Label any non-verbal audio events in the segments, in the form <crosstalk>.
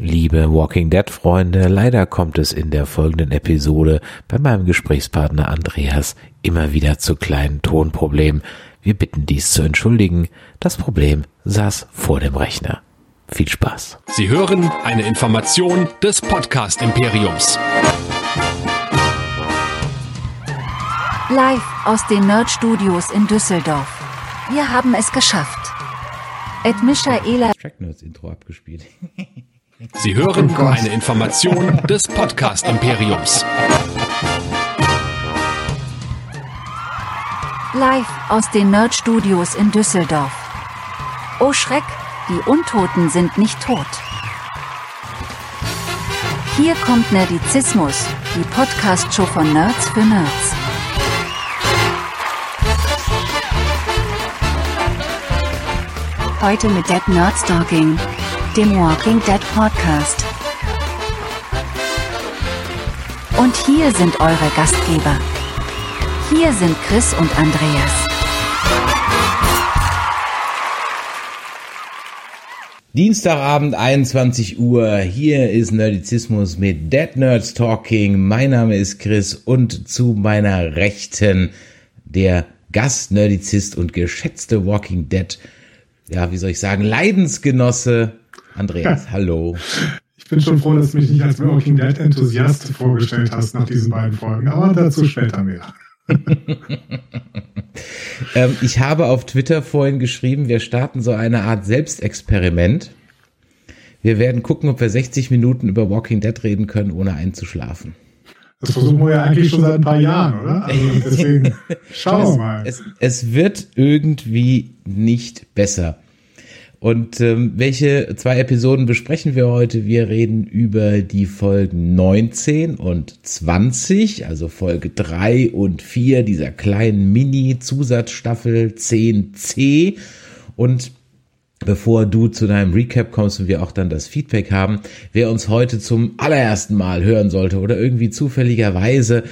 Liebe Walking Dead Freunde, leider kommt es in der folgenden Episode bei meinem Gesprächspartner Andreas immer wieder zu kleinen Tonproblemen. Wir bitten dies zu entschuldigen. Das Problem saß vor dem Rechner. Viel Spaß. Sie hören eine Information des Podcast Imperiums. Live aus den Nerd Studios in Düsseldorf. Wir haben es geschafft. Ed Michaela Track Nerds Intro abgespielt. <laughs> Sie hören eine Information des Podcast Imperiums. Live aus den Nerd Studios in Düsseldorf. Oh Schreck, die Untoten sind nicht tot. Hier kommt Nerdizismus, die Podcast-Show von Nerds für Nerds. Heute mit Dead Nerd Stalking, dem Walking Dead Podcast. Und hier sind eure Gastgeber. Hier sind Chris und Andreas. Dienstagabend 21 Uhr. Hier ist Nerdizismus mit Dead Nerds Talking. Mein Name ist Chris und zu meiner Rechten der Gastnerdizist und geschätzte Walking Dead, ja, wie soll ich sagen, Leidensgenosse Andreas. Hallo. Ich bin schon froh, dass du mich nicht als Walking Dead Enthusiast vorgestellt hast nach diesen beiden Folgen, aber dazu später mehr. <laughs> ähm, ich habe auf Twitter vorhin geschrieben, wir starten so eine Art Selbstexperiment. Wir werden gucken, ob wir 60 Minuten über Walking Dead reden können, ohne einzuschlafen. Das versuchen wir ja eigentlich schon seit ein paar Jahren, oder? Also deswegen <laughs> schauen wir mal. Es, es wird irgendwie nicht besser. Und ähm, welche zwei Episoden besprechen wir heute? Wir reden über die Folgen 19 und 20, also Folge 3 und 4 dieser kleinen Mini-Zusatzstaffel 10c. Und bevor du zu deinem Recap kommst und wir auch dann das Feedback haben, wer uns heute zum allerersten Mal hören sollte oder irgendwie zufälligerweise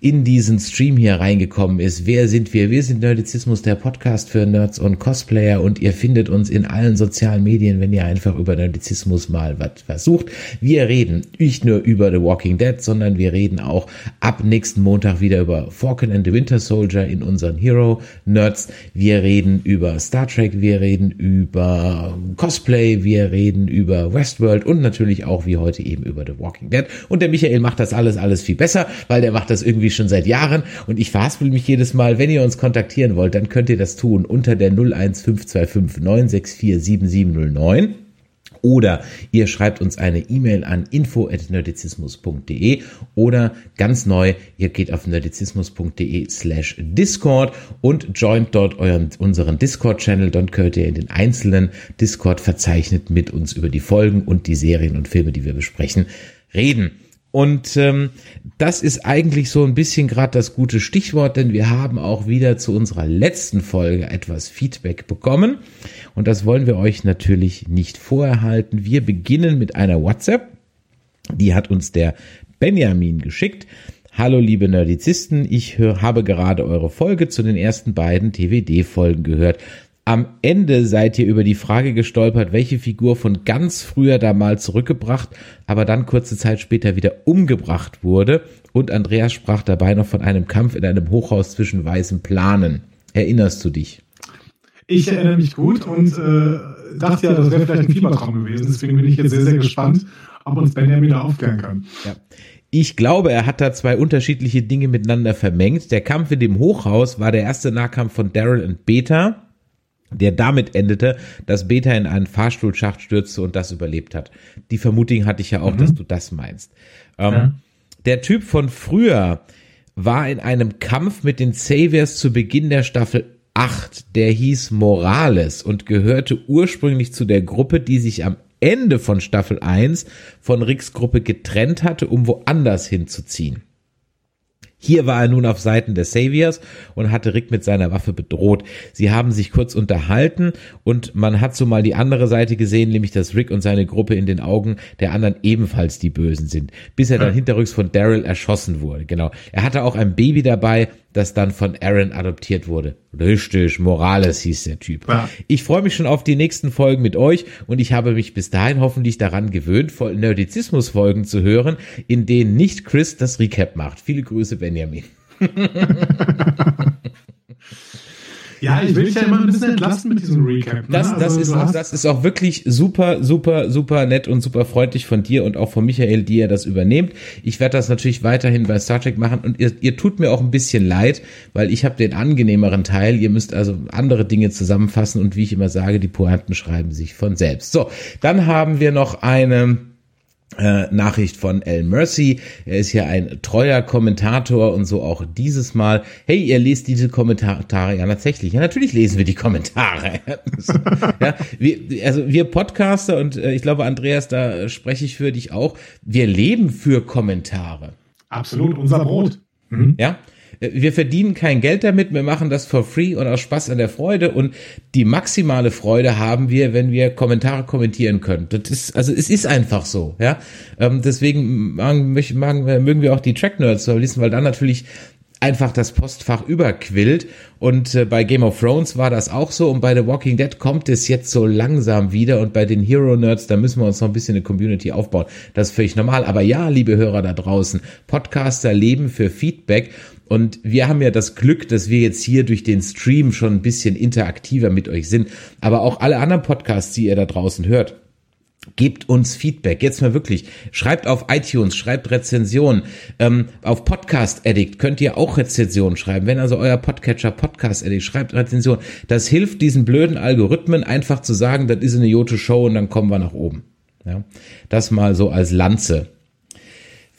in diesen Stream hier reingekommen ist. Wer sind wir? Wir sind Nerdizismus, der Podcast für Nerds und Cosplayer und ihr findet uns in allen sozialen Medien, wenn ihr einfach über Nerdizismus mal was versucht. Wir reden nicht nur über The Walking Dead, sondern wir reden auch ab nächsten Montag wieder über Falcon and the Winter Soldier in unseren Hero Nerds. Wir reden über Star Trek, wir reden über Cosplay, wir reden über Westworld und natürlich auch wie heute eben über The Walking Dead. Und der Michael macht das alles, alles viel besser, weil der macht das irgendwie schon seit Jahren und ich verhaspel mich jedes Mal. Wenn ihr uns kontaktieren wollt, dann könnt ihr das tun unter der 01525 964 7709. Oder ihr schreibt uns eine E-Mail an info.nerdizismus.de oder ganz neu, ihr geht auf nerdizismus.de slash Discord und joint dort euren, unseren Discord-Channel. Dann könnt ihr in den einzelnen Discord verzeichnet mit uns über die Folgen und die Serien und Filme, die wir besprechen, reden. Und ähm, das ist eigentlich so ein bisschen gerade das gute Stichwort, denn wir haben auch wieder zu unserer letzten Folge etwas Feedback bekommen. Und das wollen wir euch natürlich nicht vorerhalten. Wir beginnen mit einer WhatsApp. Die hat uns der Benjamin geschickt. Hallo liebe Nerdizisten, ich hör, habe gerade eure Folge zu den ersten beiden TWD-Folgen gehört. Am Ende seid ihr über die Frage gestolpert, welche Figur von ganz früher da mal zurückgebracht, aber dann kurze Zeit später wieder umgebracht wurde. Und Andreas sprach dabei noch von einem Kampf in einem Hochhaus zwischen weißen Planen. Erinnerst du dich? Ich erinnere mich gut und äh, dachte ja, das wäre vielleicht ein Fiebertraum gewesen. Deswegen bin ich jetzt sehr, sehr gespannt, ob uns Benjamin da aufklären kann. Ja. Ich glaube, er hat da zwei unterschiedliche Dinge miteinander vermengt. Der Kampf in dem Hochhaus war der erste Nahkampf von Daryl und Beta der damit endete, dass Beta in einen Fahrstuhlschacht stürzte und das überlebt hat. Die Vermutung hatte ich ja auch, mhm. dass du das meinst. Ähm, ja. Der Typ von früher war in einem Kampf mit den Saviors zu Beginn der Staffel 8, der hieß Morales und gehörte ursprünglich zu der Gruppe, die sich am Ende von Staffel 1 von Ricks Gruppe getrennt hatte, um woanders hinzuziehen. Hier war er nun auf Seiten der Saviors und hatte Rick mit seiner Waffe bedroht. Sie haben sich kurz unterhalten und man hat so mal die andere Seite gesehen, nämlich dass Rick und seine Gruppe in den Augen der anderen ebenfalls die Bösen sind, bis er dann hinterrücks von Daryl erschossen wurde. Genau. Er hatte auch ein Baby dabei, das dann von Aaron adoptiert wurde. Richtig, Morales hieß der Typ. Ja. Ich freue mich schon auf die nächsten Folgen mit euch und ich habe mich bis dahin hoffentlich daran gewöhnt, Nerdizismus-Folgen zu hören, in denen nicht Chris das Recap macht. Viele Grüße, Benjamin. <laughs> Ja, ich will dich ja immer ein bisschen entlasten mit diesem Recap. Ne? Das, das, also, ist auch, das ist auch wirklich super, super, super nett und super freundlich von dir und auch von Michael, die ihr das übernehmt. Ich werde das natürlich weiterhin bei Star Trek machen und ihr, ihr tut mir auch ein bisschen leid, weil ich habe den angenehmeren Teil. Ihr müsst also andere Dinge zusammenfassen und wie ich immer sage, die Pointen schreiben sich von selbst. So, dann haben wir noch eine äh, Nachricht von El Mercy. Er ist ja ein treuer Kommentator und so auch dieses Mal. Hey, ihr lest diese Kommentare ja tatsächlich. Ja, natürlich lesen wir die Kommentare. <laughs> ja, wir, also wir Podcaster und äh, ich glaube, Andreas, da spreche ich für dich auch. Wir leben für Kommentare. Absolut, unser Brot. Mhm. Ja, wir verdienen kein Geld damit, wir machen das for free und aus Spaß an der Freude und die maximale Freude haben wir, wenn wir Kommentare kommentieren können. Das ist, also es ist einfach so, ja. Ähm, deswegen magen, mögen wir auch die Track Nerds so lesen, weil dann natürlich einfach das Postfach überquillt. Und äh, bei Game of Thrones war das auch so. Und bei The Walking Dead kommt es jetzt so langsam wieder. Und bei den Hero Nerds, da müssen wir uns noch ein bisschen eine Community aufbauen. Das ist völlig normal. Aber ja, liebe Hörer da draußen, Podcaster leben für Feedback. Und wir haben ja das Glück, dass wir jetzt hier durch den Stream schon ein bisschen interaktiver mit euch sind. Aber auch alle anderen Podcasts, die ihr da draußen hört, Gebt uns Feedback. Jetzt mal wirklich. Schreibt auf iTunes, schreibt Rezensionen. Ähm, auf Podcast Addict könnt ihr auch Rezensionen schreiben. Wenn also euer Podcatcher Podcast Addict schreibt Rezensionen. Das hilft diesen blöden Algorithmen einfach zu sagen, das ist eine Jote Show und dann kommen wir nach oben. Ja, das mal so als Lanze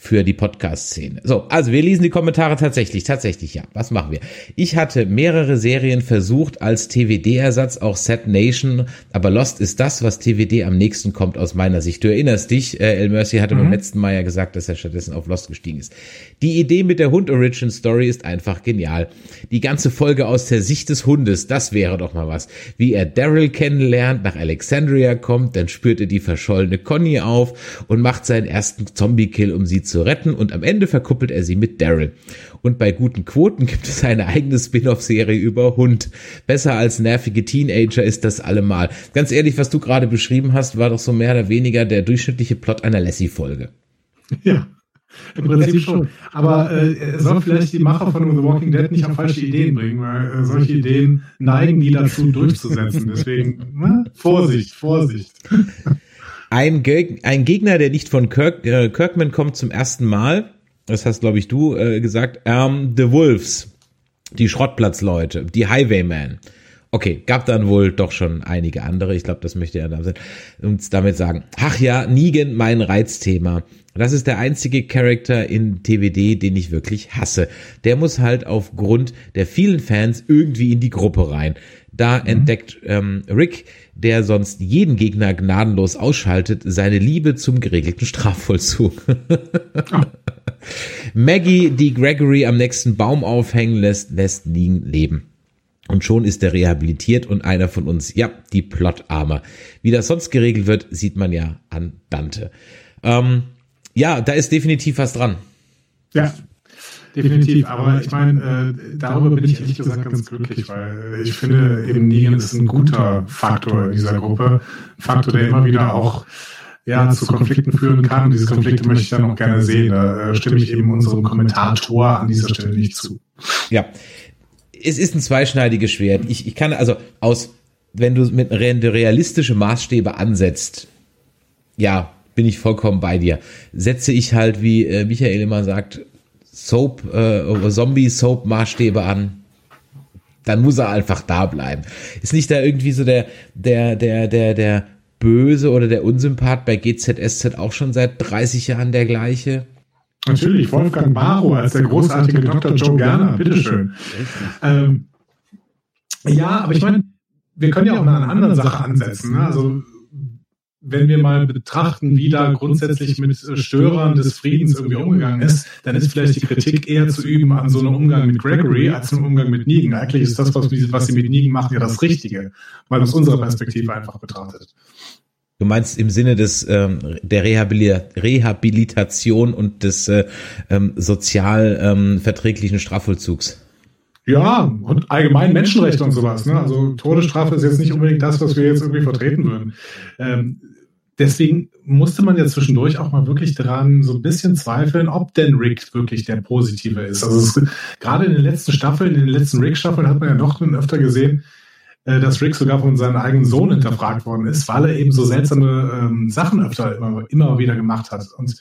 für die Podcast-Szene. So, also wir lesen die Kommentare tatsächlich, tatsächlich ja. Was machen wir? Ich hatte mehrere Serien versucht als TWD-Ersatz, auch Set Nation, aber Lost ist das, was TWD am nächsten kommt aus meiner Sicht. Du erinnerst dich, äh, El Mercy hatte mhm. beim letzten Mal ja gesagt, dass er stattdessen auf Lost gestiegen ist. Die Idee mit der Hund-Origin Story ist einfach genial. Die ganze Folge aus der Sicht des Hundes, das wäre doch mal was. Wie er Daryl kennenlernt, nach Alexandria kommt, dann spürt er die verschollene Conny auf und macht seinen ersten Zombie-Kill, um sie zu zu retten und am Ende verkuppelt er sie mit Daryl. Und bei guten Quoten <laughs> gibt es eine eigene Spin-off-Serie über Hund. Besser als nervige Teenager ist das allemal. Ganz ehrlich, was du gerade beschrieben hast, war doch so mehr oder weniger der durchschnittliche Plot einer Lassie-Folge. Ja. Im Prinzip schon. Aber äh, soll vielleicht die Macher von The Walking Dead nicht auf falsche Ideen bringen, weil äh, solche Ideen neigen die dazu durchzusetzen. Deswegen, ne? <laughs> Vorsicht, Vorsicht. <laughs> Ein, Geg ein Gegner, der nicht von Kirk äh, Kirkman kommt zum ersten Mal, das hast, glaube ich, du äh, gesagt, ähm, The Wolves, die Schrottplatzleute, die Highwaymen. Okay, gab dann wohl doch schon einige andere. Ich glaube, das möchte er damit sagen. Ach ja, Negan, mein Reizthema. Das ist der einzige Charakter in TWD, den ich wirklich hasse. Der muss halt aufgrund der vielen Fans irgendwie in die Gruppe rein. Da mhm. entdeckt ähm, Rick, der sonst jeden Gegner gnadenlos ausschaltet, seine Liebe zum geregelten Strafvollzug. oh. <laughs> Maggie, die Gregory am nächsten Baum aufhängen lässt, lässt liegen leben. Und schon ist er rehabilitiert und einer von uns, ja, die Plotarme. Wie das sonst geregelt wird, sieht man ja an Dante. Ähm, ja, da ist definitiv was dran. Ja, definitiv. Aber ich meine, äh, darüber bin ich ehrlich gesagt ganz glücklich, weil ich finde, eben Negan ist ein guter Faktor in dieser Gruppe. Ein Faktor, der immer wieder auch ja, zu Konflikten führen kann. Diese Konflikte möchte ich dann auch gerne sehen. Da äh, stimme ich eben unserem Kommentator an dieser Stelle nicht zu. Ja, es ist ein zweischneidiges Schwert. Ich, ich kann also aus, wenn du mit realistische Maßstäbe ansetzt, ja, bin ich vollkommen bei dir. Setze ich halt, wie äh, Michael immer sagt, Soap, äh, Zombie-Soap-Maßstäbe an, dann muss er einfach da bleiben. Ist nicht da irgendwie so der, der, der, der, der Böse oder der Unsympath bei GZSZ auch schon seit 30 Jahren der gleiche? Natürlich, Wolfgang Barrow als der großartige Dr. Joe Gerner, bitteschön. Ähm, ja, aber ich meine, wir können ja auch mal eine andere Sache ansetzen. Ne? Also wenn wir mal betrachten, wie da grundsätzlich mit Störern des Friedens irgendwie umgegangen ist, dann ist vielleicht die Kritik eher zu üben an so einem Umgang mit Gregory als einem Umgang mit Negan. Eigentlich ist das, was, was sie mit Negan machen, ja das Richtige, weil aus unserer Perspektive einfach betrachtet. Du meinst im Sinne des ähm, der Rehabilitation und des äh, ähm, sozial ähm, verträglichen Strafvollzugs? Ja, und allgemein Menschenrechte und sowas. Ne? Also Todesstrafe ist jetzt nicht unbedingt das, was wir jetzt irgendwie vertreten würden. Ähm, deswegen musste man ja zwischendurch auch mal wirklich dran so ein bisschen zweifeln, ob denn Rick wirklich der Positive ist. Also es, gerade in den letzten Staffeln, in den letzten Rick-Staffeln hat man ja noch öfter gesehen, äh, dass Rick sogar von seinem eigenen Sohn hinterfragt worden ist, weil er eben so seltsame ähm, Sachen öfter immer, immer wieder gemacht hat. Und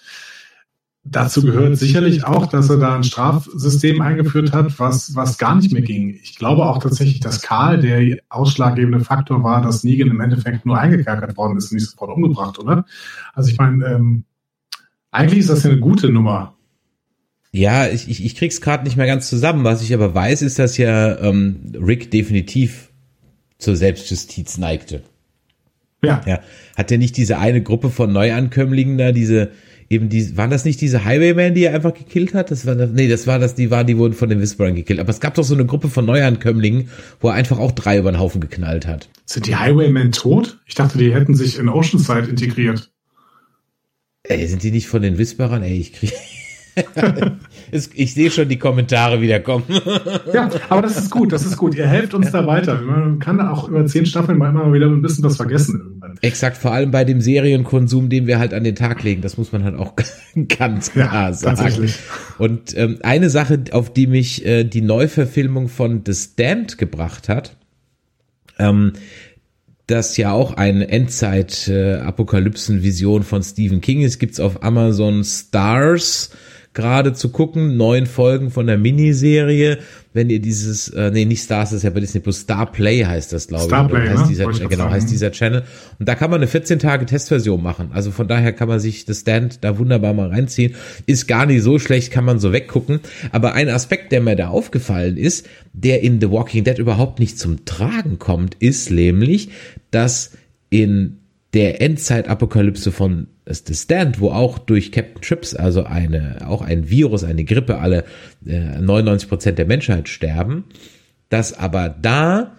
dazu gehört sicherlich auch, dass er da ein Strafsystem eingeführt hat, was, was gar nicht mehr ging. Ich glaube auch tatsächlich, dass Karl der ausschlaggebende Faktor war, dass Negan im Endeffekt nur eingekerkert worden ist und nicht sofort umgebracht, oder? Also ich meine, ähm, eigentlich ist das ja eine gute Nummer. Ja, ich, ich, ich krieg's gerade nicht mehr ganz zusammen. Was ich aber weiß, ist, dass ja ähm, Rick definitiv zur Selbstjustiz neigte. Ja. ja. Hat er nicht diese eine Gruppe von Neuankömmlingen da, diese, eben die, waren das nicht diese Highwaymen, die er einfach gekillt hat? Das war nee, das war das, die waren, die wurden von den Whisperern gekillt. Aber es gab doch so eine Gruppe von Neuankömmlingen, wo er einfach auch drei über den Haufen geknallt hat. Sind die Highwaymen tot? Ich dachte, die hätten sich in Oceanside integriert. Ey, sind die nicht von den Whisperern? Ey, ich krieg, <laughs> ich sehe schon die Kommentare wieder kommen. ja, aber das ist gut, das ist gut. Ihr helft uns da weiter. Man kann auch über zehn Staffeln mal immer wieder ein bisschen was vergessen irgendwann. Exakt, vor allem bei dem Serienkonsum, den wir halt an den Tag legen. Das muss man halt auch <laughs> ganz klar ja, sagen. Und ähm, eine Sache, auf die mich äh, die Neuverfilmung von The Stand gebracht hat, ähm, das ja auch eine Endzeit-Apokalypsen-Vision äh, von Stephen King ist, gibt's auf Amazon Stars gerade zu gucken, neun Folgen von der Miniserie. Wenn ihr dieses, äh, nee, nicht Stars, das ist ja bei Disney Plus, Star Play heißt das, glaube Star ich. Play, heißt ne? dieser, genau, heißt dieser Channel. Und da kann man eine 14 Tage Testversion machen. Also von daher kann man sich das Stand da wunderbar mal reinziehen. Ist gar nicht so schlecht, kann man so weggucken. Aber ein Aspekt, der mir da aufgefallen ist, der in The Walking Dead überhaupt nicht zum Tragen kommt, ist nämlich, dass in der Endzeit-Apokalypse von The Stand, wo auch durch Captain Trips, also eine, auch ein Virus, eine Grippe, alle äh, 99 Prozent der Menschheit sterben, dass aber da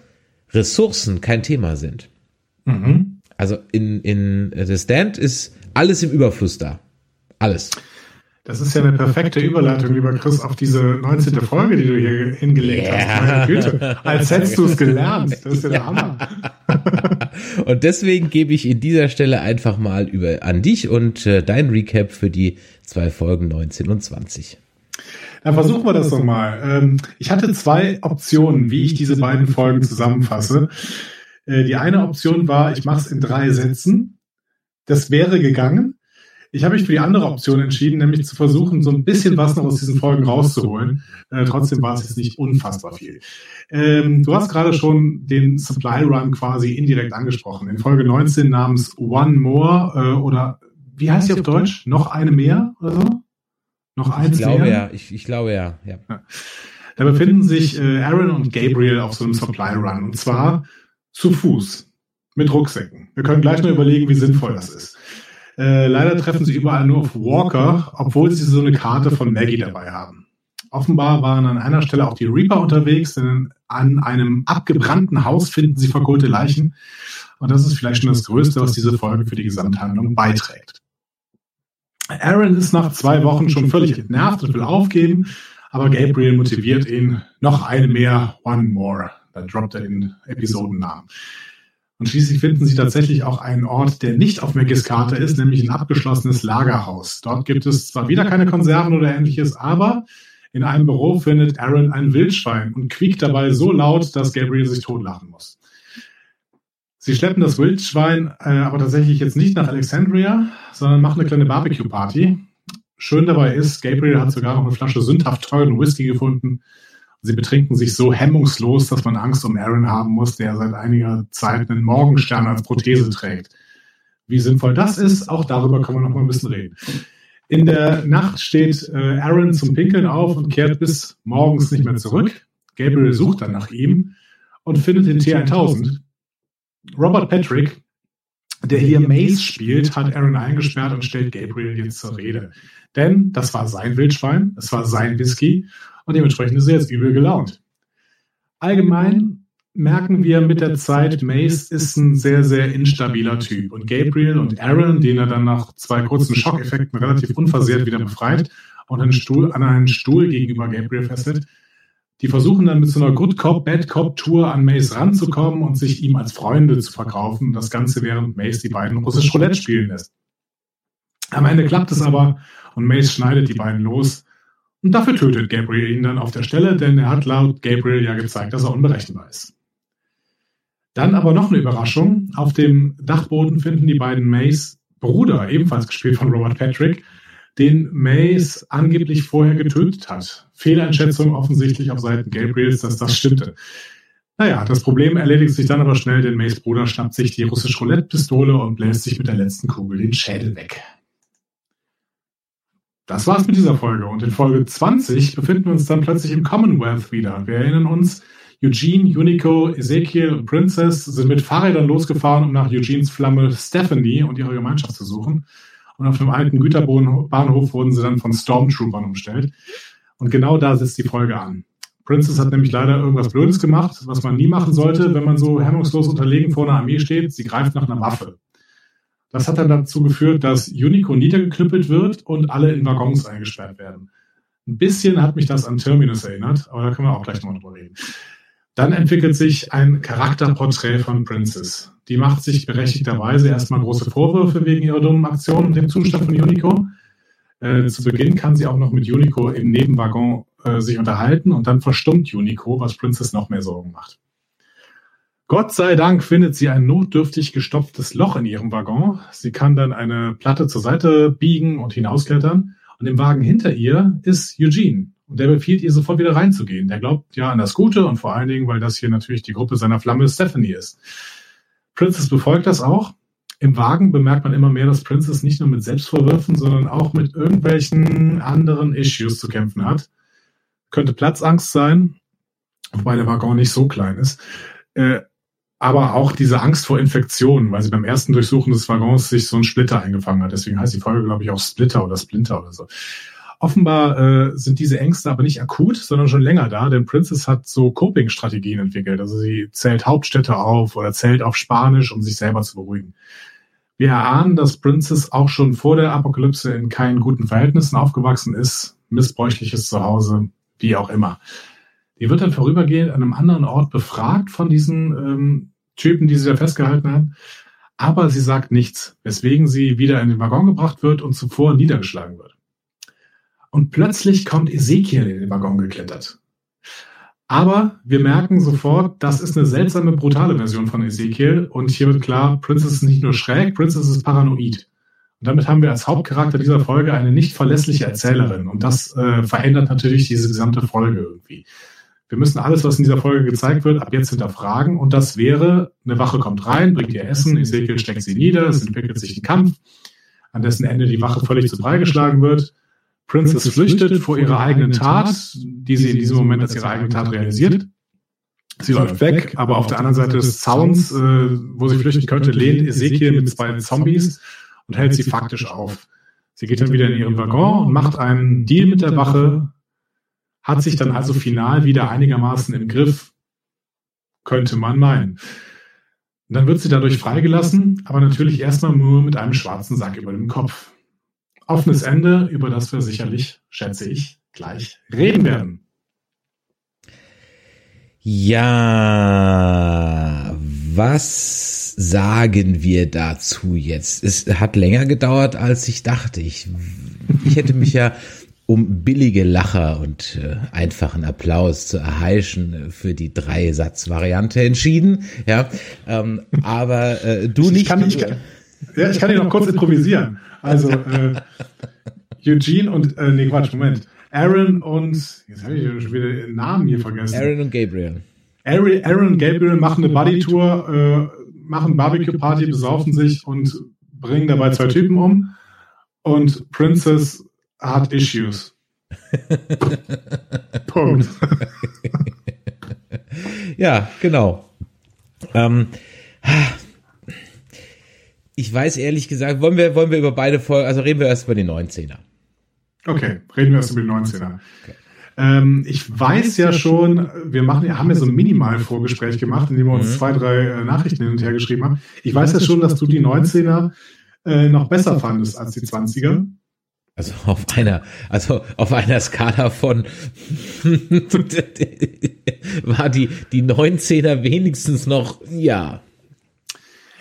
Ressourcen kein Thema sind. Mhm. Also in, in The Stand ist alles im Überfluss da. Alles. Das ist ja eine perfekte Überleitung, lieber Chris, auf diese 19. Folge, die du hier hingelegt yeah. hast. Meine Güte, als hättest du es gelernt. Das ist ja der Hammer. <laughs> und deswegen gebe ich in dieser Stelle einfach mal über an dich und äh, dein Recap für die zwei Folgen 19 und 20. Dann versuchen wir das doch mal. Ähm, ich hatte zwei Optionen, wie ich diese beiden Folgen zusammenfasse. Äh, die eine Option war, ich mache es in drei Sätzen. Das wäre gegangen. Ich habe mich für die andere Option entschieden, nämlich zu versuchen, so ein bisschen was noch aus diesen Folgen rauszuholen. Äh, trotzdem war es jetzt nicht unfassbar viel. Ähm, du hast gerade schon den Supply Run quasi indirekt angesprochen. In Folge 19 namens One More äh, oder wie heißt sie auf Deutsch? Noch eine mehr oder so? Noch eins ich glaube mehr? ja, ich, ich glaube ja. ja. ja. Da befinden sich äh, Aaron und Gabriel auf so einem Supply Run und zwar zu Fuß mit Rucksäcken. Wir können gleich mal überlegen, wie sinnvoll das ist. Äh, leider treffen sie überall nur auf Walker, obwohl sie so eine Karte von Maggie dabei haben. Offenbar waren an einer Stelle auch die Reaper unterwegs, denn an einem abgebrannten Haus finden sie verkohlte Leichen. Und das ist vielleicht schon das Größte, was diese Folge für die Gesamthandlung beiträgt. Aaron ist nach zwei Wochen schon völlig entnervt und will aufgeben, aber Gabriel motiviert ihn noch eine mehr, one more. Da droppt er den Episodennamen. Und schließlich finden sie tatsächlich auch einen Ort, der nicht auf Maggis Karte ist, nämlich ein abgeschlossenes Lagerhaus. Dort gibt es zwar wieder keine Konserven oder ähnliches, aber in einem Büro findet Aaron ein Wildschwein und quiekt dabei so laut, dass Gabriel sich totlachen muss. Sie schleppen das Wildschwein äh, aber tatsächlich jetzt nicht nach Alexandria, sondern machen eine kleine Barbecue-Party. Schön dabei ist, Gabriel hat sogar noch eine Flasche sündhaft teuren Whisky gefunden Sie betrinken sich so hemmungslos, dass man Angst um Aaron haben muss, der seit einiger Zeit einen Morgenstern als Prothese trägt. Wie sinnvoll das ist, auch darüber kann man noch mal ein bisschen reden. In der Nacht steht äh, Aaron zum Pinkeln auf und kehrt bis morgens nicht mehr zurück. Gabriel sucht dann nach ihm und findet den T1000. Robert Patrick, der hier Mace spielt, hat Aaron eingesperrt und stellt Gabriel jetzt zur Rede. Denn das war sein Wildschwein, es war sein Whisky und dementsprechend ist er jetzt übel gelaunt. Allgemein merken wir mit der Zeit, Mace ist ein sehr, sehr instabiler Typ. Und Gabriel und Aaron, den er dann nach zwei kurzen Schockeffekten relativ unversehrt wieder befreit und einen Stuhl, an einen Stuhl gegenüber Gabriel fesselt, Die versuchen dann mit so einer Good Cop, Bad Cop Tour an Mace ranzukommen und sich ihm als Freunde zu verkaufen. Das Ganze während Mace die beiden russisch Roulette spielen lässt. Am Ende klappt es aber und Mace schneidet die beiden los. Und dafür tötet Gabriel ihn dann auf der Stelle, denn er hat laut Gabriel ja gezeigt, dass er unberechenbar ist. Dann aber noch eine Überraschung. Auf dem Dachboden finden die beiden Mays Bruder, ebenfalls gespielt von Robert Patrick, den Mays angeblich vorher getötet hat. Fehleinschätzung offensichtlich auf Seiten Gabriels, dass das stimmte. Naja, das Problem erledigt sich dann aber schnell, denn Mays Bruder schnappt sich die russische Roulette-Pistole und bläst sich mit der letzten Kugel den Schädel weg. Das war's mit dieser Folge. Und in Folge 20 befinden wir uns dann plötzlich im Commonwealth wieder. Wir erinnern uns, Eugene, Unico, Ezekiel und Princess sind mit Fahrrädern losgefahren, um nach Eugenes Flamme Stephanie und ihre Gemeinschaft zu suchen. Und auf einem alten Güterbahnhof wurden sie dann von Stormtroopern umstellt. Und genau da setzt die Folge an. Princess hat nämlich leider irgendwas Blödes gemacht, was man nie machen sollte, wenn man so hemmungslos unterlegen vor einer Armee steht. Sie greift nach einer Waffe. Das hat dann dazu geführt, dass Unico niedergeknüppelt wird und alle in Waggons eingesperrt werden. Ein bisschen hat mich das an Terminus erinnert, aber da können wir auch gleich nochmal drüber reden. Dann entwickelt sich ein Charakterporträt von Princess. Die macht sich berechtigterweise erstmal große Vorwürfe wegen ihrer dummen Aktion und dem Zustand von Unico. Äh, zu Beginn kann sie auch noch mit Unico im Nebenwaggon äh, sich unterhalten und dann verstummt Unico, was Princess noch mehr Sorgen macht. Gott sei Dank findet sie ein notdürftig gestopftes Loch in ihrem Waggon. Sie kann dann eine Platte zur Seite biegen und hinausklettern. Und im Wagen hinter ihr ist Eugene. Und der befiehlt ihr sofort wieder reinzugehen. Der glaubt ja an das Gute und vor allen Dingen, weil das hier natürlich die Gruppe seiner Flamme Stephanie ist. Princess befolgt das auch. Im Wagen bemerkt man immer mehr, dass Princess nicht nur mit Selbstvorwürfen, sondern auch mit irgendwelchen anderen Issues zu kämpfen hat. Könnte Platzangst sein, wobei der Waggon nicht so klein ist. Äh, aber auch diese Angst vor Infektionen, weil sie beim ersten Durchsuchen des Waggons sich so ein Splitter eingefangen hat. Deswegen heißt die Folge, glaube ich, auch Splitter oder Splinter oder so. Offenbar äh, sind diese Ängste aber nicht akut, sondern schon länger da, denn Princess hat so Coping-Strategien entwickelt. Also sie zählt Hauptstädte auf oder zählt auf Spanisch, um sich selber zu beruhigen. Wir erahnen, dass Princess auch schon vor der Apokalypse in keinen guten Verhältnissen aufgewachsen ist, missbräuchliches Zuhause, wie auch immer. Die wird dann vorübergehend an einem anderen Ort befragt von diesen ähm, Typen, die sie da festgehalten haben. Aber sie sagt nichts, weswegen sie wieder in den Waggon gebracht wird und zuvor niedergeschlagen wird. Und plötzlich kommt Ezekiel in den Waggon geklettert. Aber wir merken sofort, das ist eine seltsame, brutale Version von Ezekiel. Und hier wird klar, Princess ist nicht nur schräg, Princess ist paranoid. Und damit haben wir als Hauptcharakter dieser Folge eine nicht verlässliche Erzählerin. Und das äh, verändert natürlich diese gesamte Folge irgendwie. Wir müssen alles, was in dieser Folge gezeigt wird, ab jetzt hinterfragen. Und das wäre, eine Wache kommt rein, bringt ihr Essen, Ezekiel steckt sie nieder, es entwickelt sich ein Kampf, an dessen Ende die Wache völlig zu Brei geschlagen wird. Princess flüchtet vor ihrer eigenen Tat, die sie in diesem Moment als ihre eigene Tat realisiert. Sie läuft weg, aber auf der anderen Seite des Zauns, äh, wo sie flüchten könnte, lehnt Ezekiel mit zwei Zombies und hält sie faktisch auf. Sie geht dann wieder in ihren Waggon und macht einen Deal mit der Wache, hat sich dann also final wieder einigermaßen im Griff, könnte man meinen. Und dann wird sie dadurch freigelassen, aber natürlich erstmal nur mit einem schwarzen Sack über dem Kopf. Offenes Ende, über das wir sicherlich, schätze ich, gleich reden werden. Ja, was sagen wir dazu jetzt? Es hat länger gedauert, als ich dachte. Ich, ich hätte mich ja um billige Lacher und äh, einfachen Applaus zu erheischen äh, für die Drei-Satz-Variante entschieden. Ja, ähm, aber äh, du nicht. Ich kann, ich kann, ja, ich kann dir noch kurz improvisieren. Also äh, Eugene und äh, nee, Quatsch, Moment. Aaron und jetzt habe ich schon wieder den Namen hier vergessen. Aaron und Gabriel. Aaron, Aaron und Gabriel machen eine Buddy-Tour, äh, machen Barbecue-Party, besaufen sich und bringen dabei zwei Typen um. Und Princess hat Issues. <laughs> Punkt. <laughs> ja, genau. Ähm, ich weiß ehrlich gesagt, wollen wir, wollen wir über beide Folgen, also reden wir erst über die 19er. Okay, reden wir erst über die 19er. Okay. Ähm, ich weiß ja schon, wir machen, haben ja so ein Minimal-Vorgespräch gemacht, in dem wir uns mhm. zwei, drei äh, Nachrichten hin und her geschrieben haben. Ich weiß ja schon, dass du die 19er äh, noch besser fandest als die 20er. Also <laughs> auf einer, also auf einer Skala von <laughs> war die, die 19er wenigstens noch, ja.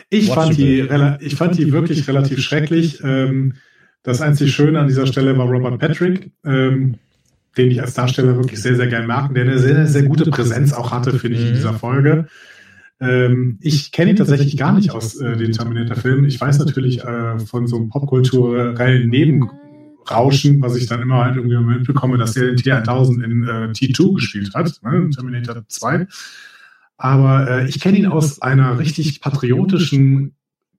Ich fand die, ich fand die wirklich relativ schrecklich. Ähm, das einzig Schöne an dieser Stelle war Robert Patrick, ähm, den ich als Darsteller wirklich sehr, sehr gern mag, der eine sehr, sehr gute Präsenz auch hatte, finde ich, in dieser Folge. Ähm, ich kenne ihn tatsächlich gar nicht aus äh, den Terminator-Filmen. Ich weiß natürlich äh, von so einem popkulturellen Nebenrauschen, was ich dann immer halt irgendwie mitbekomme, dass er den T1000 in äh, T2 gespielt hat, ne, Terminator 2. Aber äh, ich kenne ihn aus einer richtig patriotischen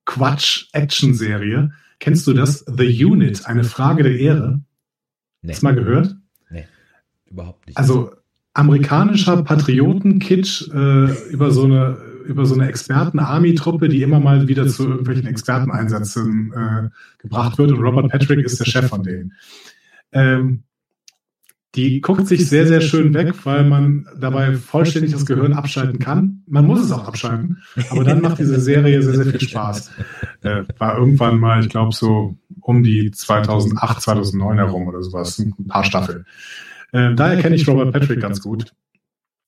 Quatsch-Action-Serie. Kennst du das? The Unit, eine Frage der Ehre. Nee. Hast du mal gehört? Nee, überhaupt nicht. Also amerikanischer Patriotenkitsch äh, über so eine über so eine Experten-Army-Truppe, die immer mal wieder zu irgendwelchen Experteneinsätzen äh, gebracht wird. Und Robert Patrick ist der Chef von denen. Ähm, die guckt sich sehr, sehr schön weg, weil man dabei vollständig das Gehirn abschalten kann. Man muss es auch abschalten, aber dann macht diese Serie sehr, sehr viel Spaß. Äh, war irgendwann mal, ich glaube, so um die 2008, 2009 herum oder sowas, ein paar Staffeln. Äh, daher kenne ich Robert Patrick ganz gut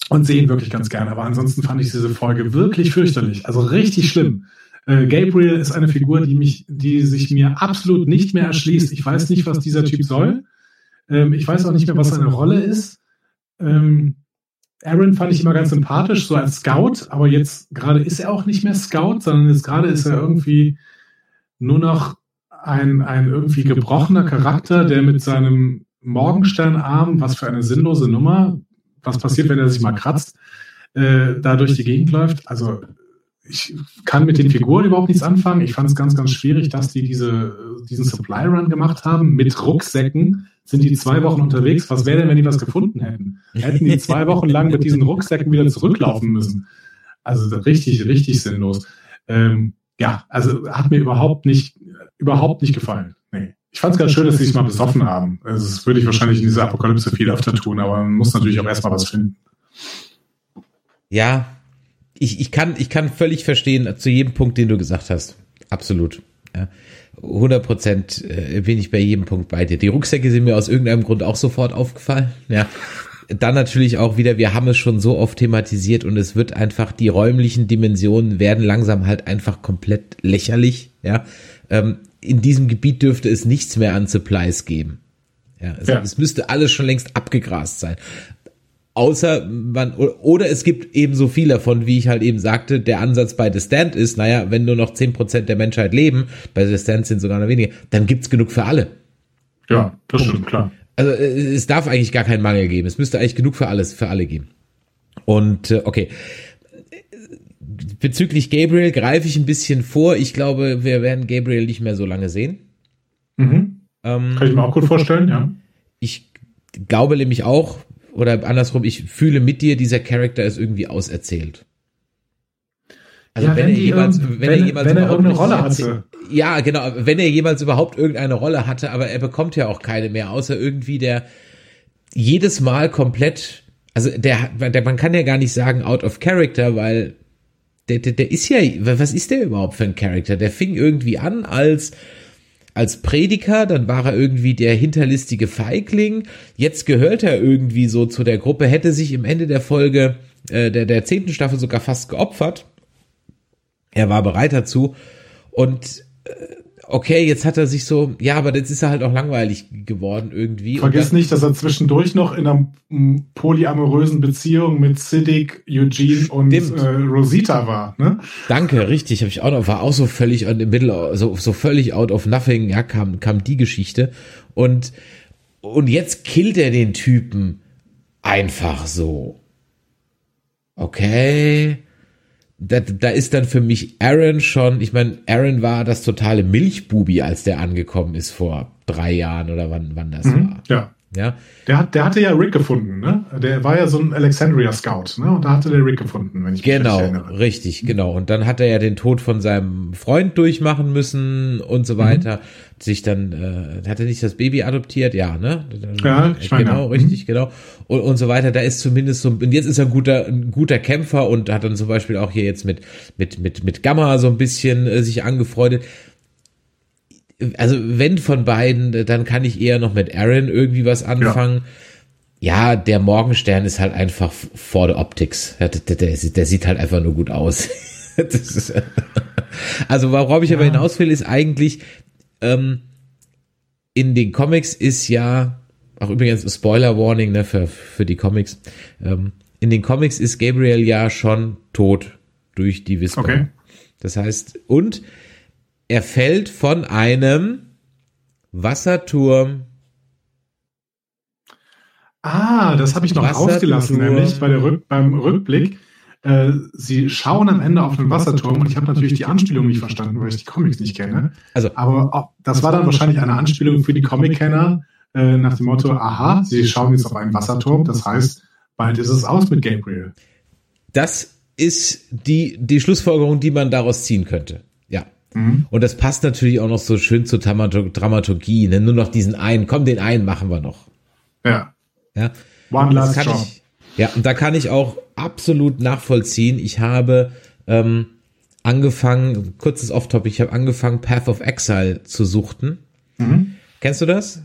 und sehe ihn wirklich ganz gerne. Aber ansonsten fand ich diese Folge wirklich fürchterlich, also richtig schlimm. Äh, Gabriel ist eine Figur, die mich, die sich mir absolut nicht mehr erschließt. Ich weiß nicht, was dieser Typ soll. Ähm, ich weiß auch nicht mehr, was seine Rolle ist. Ähm, Aaron fand ich immer ganz sympathisch, so als Scout, aber jetzt gerade ist er auch nicht mehr Scout, sondern jetzt gerade ist er irgendwie nur noch ein, ein irgendwie gebrochener Charakter, der mit seinem Morgensternarm, was für eine sinnlose Nummer, was passiert, wenn er sich mal kratzt, äh, da durch die Gegend läuft. Also ich kann mit den Figuren überhaupt nichts anfangen. Ich fand es ganz, ganz schwierig, dass die diese, diesen Supply Run gemacht haben mit Rucksäcken. Sind die zwei Wochen unterwegs? Was wäre denn, wenn die was gefunden hätten? <laughs> Hätten die zwei Wochen lang mit diesen Rucksäcken wieder zurücklaufen müssen? Also richtig, richtig sinnlos. Ähm, ja, also hat mir überhaupt nicht, überhaupt nicht gefallen. Ich fand es ganz schön, dass sie sich mal besoffen haben. Also das würde ich wahrscheinlich in dieser Apokalypse viel öfter tun, aber man muss natürlich auch erstmal was finden. Ja, ich, ich, kann, ich kann völlig verstehen, zu jedem Punkt, den du gesagt hast. Absolut. Ja. 100 Prozent äh, bin ich bei jedem Punkt bei dir. Die Rucksäcke sind mir aus irgendeinem Grund auch sofort aufgefallen. Ja. Dann natürlich auch wieder, wir haben es schon so oft thematisiert und es wird einfach, die räumlichen Dimensionen werden langsam halt einfach komplett lächerlich. Ja. Ähm, in diesem Gebiet dürfte es nichts mehr an Supplies geben. Ja, es, ja. es müsste alles schon längst abgegrast sein. Außer man, oder es gibt eben so viel davon, wie ich halt eben sagte, der Ansatz bei The Stand ist, naja, wenn nur noch zehn Prozent der Menschheit leben, bei The Stand sind sogar noch weniger, dann gibt's genug für alle. Ja, das stimmt, klar. Also äh, es darf eigentlich gar keinen Mangel geben. Es müsste eigentlich genug für alles, für alle geben. Und äh, okay. Bezüglich Gabriel greife ich ein bisschen vor. Ich glaube, wir werden Gabriel nicht mehr so lange sehen. Mhm. Ähm, Kann ich mir auch gut vorstellen, ja. Ich glaube nämlich auch, oder andersrum, ich fühle mit dir, dieser Charakter ist irgendwie auserzählt. Also ja, wenn, wenn, er jemals, wenn, wenn, er jemals wenn er irgendeine Rolle hatte. Ja, genau, wenn er jemals überhaupt irgendeine Rolle hatte, aber er bekommt ja auch keine mehr, außer irgendwie der jedes Mal komplett, also der, der man kann ja gar nicht sagen out of character, weil der, der, der ist ja, was ist der überhaupt für ein Charakter? Der fing irgendwie an als als Prediger, dann war er irgendwie der hinterlistige Feigling, jetzt gehört er irgendwie so zu der Gruppe, hätte sich im Ende der Folge äh, der, der zehnten Staffel sogar fast geopfert. Er war bereit dazu und äh, okay, jetzt hat er sich so, ja, aber jetzt ist er halt auch langweilig geworden irgendwie. Vergiss nicht, dass er zwischendurch noch in einer polyamorösen Beziehung mit Siddiq, Eugene und äh, Rosita war. Ne? Danke, richtig, habe ich auch noch, war auch so völlig on the middle, so, so völlig out of nothing, ja, kam, kam die Geschichte. Und, und jetzt killt er den Typen einfach so. Okay da, da ist dann für mich Aaron schon, ich meine, Aaron war das totale Milchbubi, als der angekommen ist vor drei Jahren oder wann, wann das mhm, war. Ja. Ja. Der, hat, der hatte ja Rick gefunden, ne? Der war ja so ein Alexandria Scout, ne? Und da hatte der Rick gefunden, wenn ich mich genau, erinnere. Richtig, genau. Und dann hat er ja den Tod von seinem Freund durchmachen müssen und so weiter. Mhm. Sich dann, äh, hat er nicht das Baby adoptiert? Ja, ne? Ja, ich meine, Genau, ja. richtig, mhm. genau. Und, und so weiter. Da ist zumindest so, und jetzt ist er ein guter, ein guter Kämpfer und hat dann zum Beispiel auch hier jetzt mit, mit, mit, mit Gamma so ein bisschen äh, sich angefreundet also wenn von beiden, dann kann ich eher noch mit Aaron irgendwie was anfangen. Ja, der Morgenstern ist halt einfach for the optics. Der, der, der, der sieht halt einfach nur gut aus. <laughs> ist, <laughs> also worauf ich ja. aber hinaus will, ist eigentlich, ähm, in den Comics ist ja, auch übrigens Spoiler Warning ne, für, für die Comics, ähm, in den Comics ist Gabriel ja schon tot durch die Whisper. Okay. Das heißt, und er fällt von einem Wasserturm. Ah, das habe ich noch ausgelassen, nämlich bei der Rück beim Rückblick. Äh, sie schauen am Ende auf den Wasserturm und ich habe natürlich die Anspielung nicht verstanden, weil ich die Comics nicht kenne. Also, aber oh, das war dann wahrscheinlich eine Anspielung für die Comic-Kenner äh, nach dem Motto: Aha, sie schauen jetzt auf einen Wasserturm, das heißt, bald ist es aus mit Gabriel. Das ist die, die Schlussfolgerung, die man daraus ziehen könnte. Mhm. Und das passt natürlich auch noch so schön zur Dramaturgie. Ne? Nur noch diesen einen, komm, den einen machen wir noch. Ja. Ja. One last job. Ich, ja, und da kann ich auch absolut nachvollziehen. Ich habe ähm, angefangen, kurzes Off-Topic, ich habe angefangen, Path of Exile zu suchten. Mhm. Kennst du das?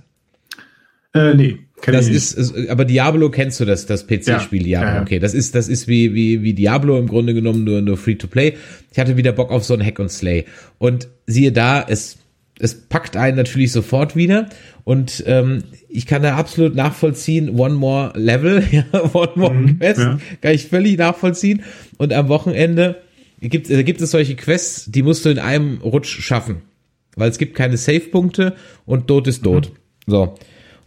Äh, nee. Kenn das ist, aber Diablo kennst du das, das PC-Spiel ja, Diablo. Ja. Okay, das ist, das ist wie, wie, wie Diablo im Grunde genommen nur, nur free to play. Ich hatte wieder Bock auf so ein Hack und Slay. Und siehe da, es, es packt einen natürlich sofort wieder. Und ähm, ich kann da absolut nachvollziehen, one more level, <laughs> one more mhm, quest, ja. kann ich völlig nachvollziehen. Und am Wochenende gibt, äh, gibt es solche Quests, die musst du in einem Rutsch schaffen. Weil es gibt keine Save-Punkte und Tod ist tot. Mhm. So.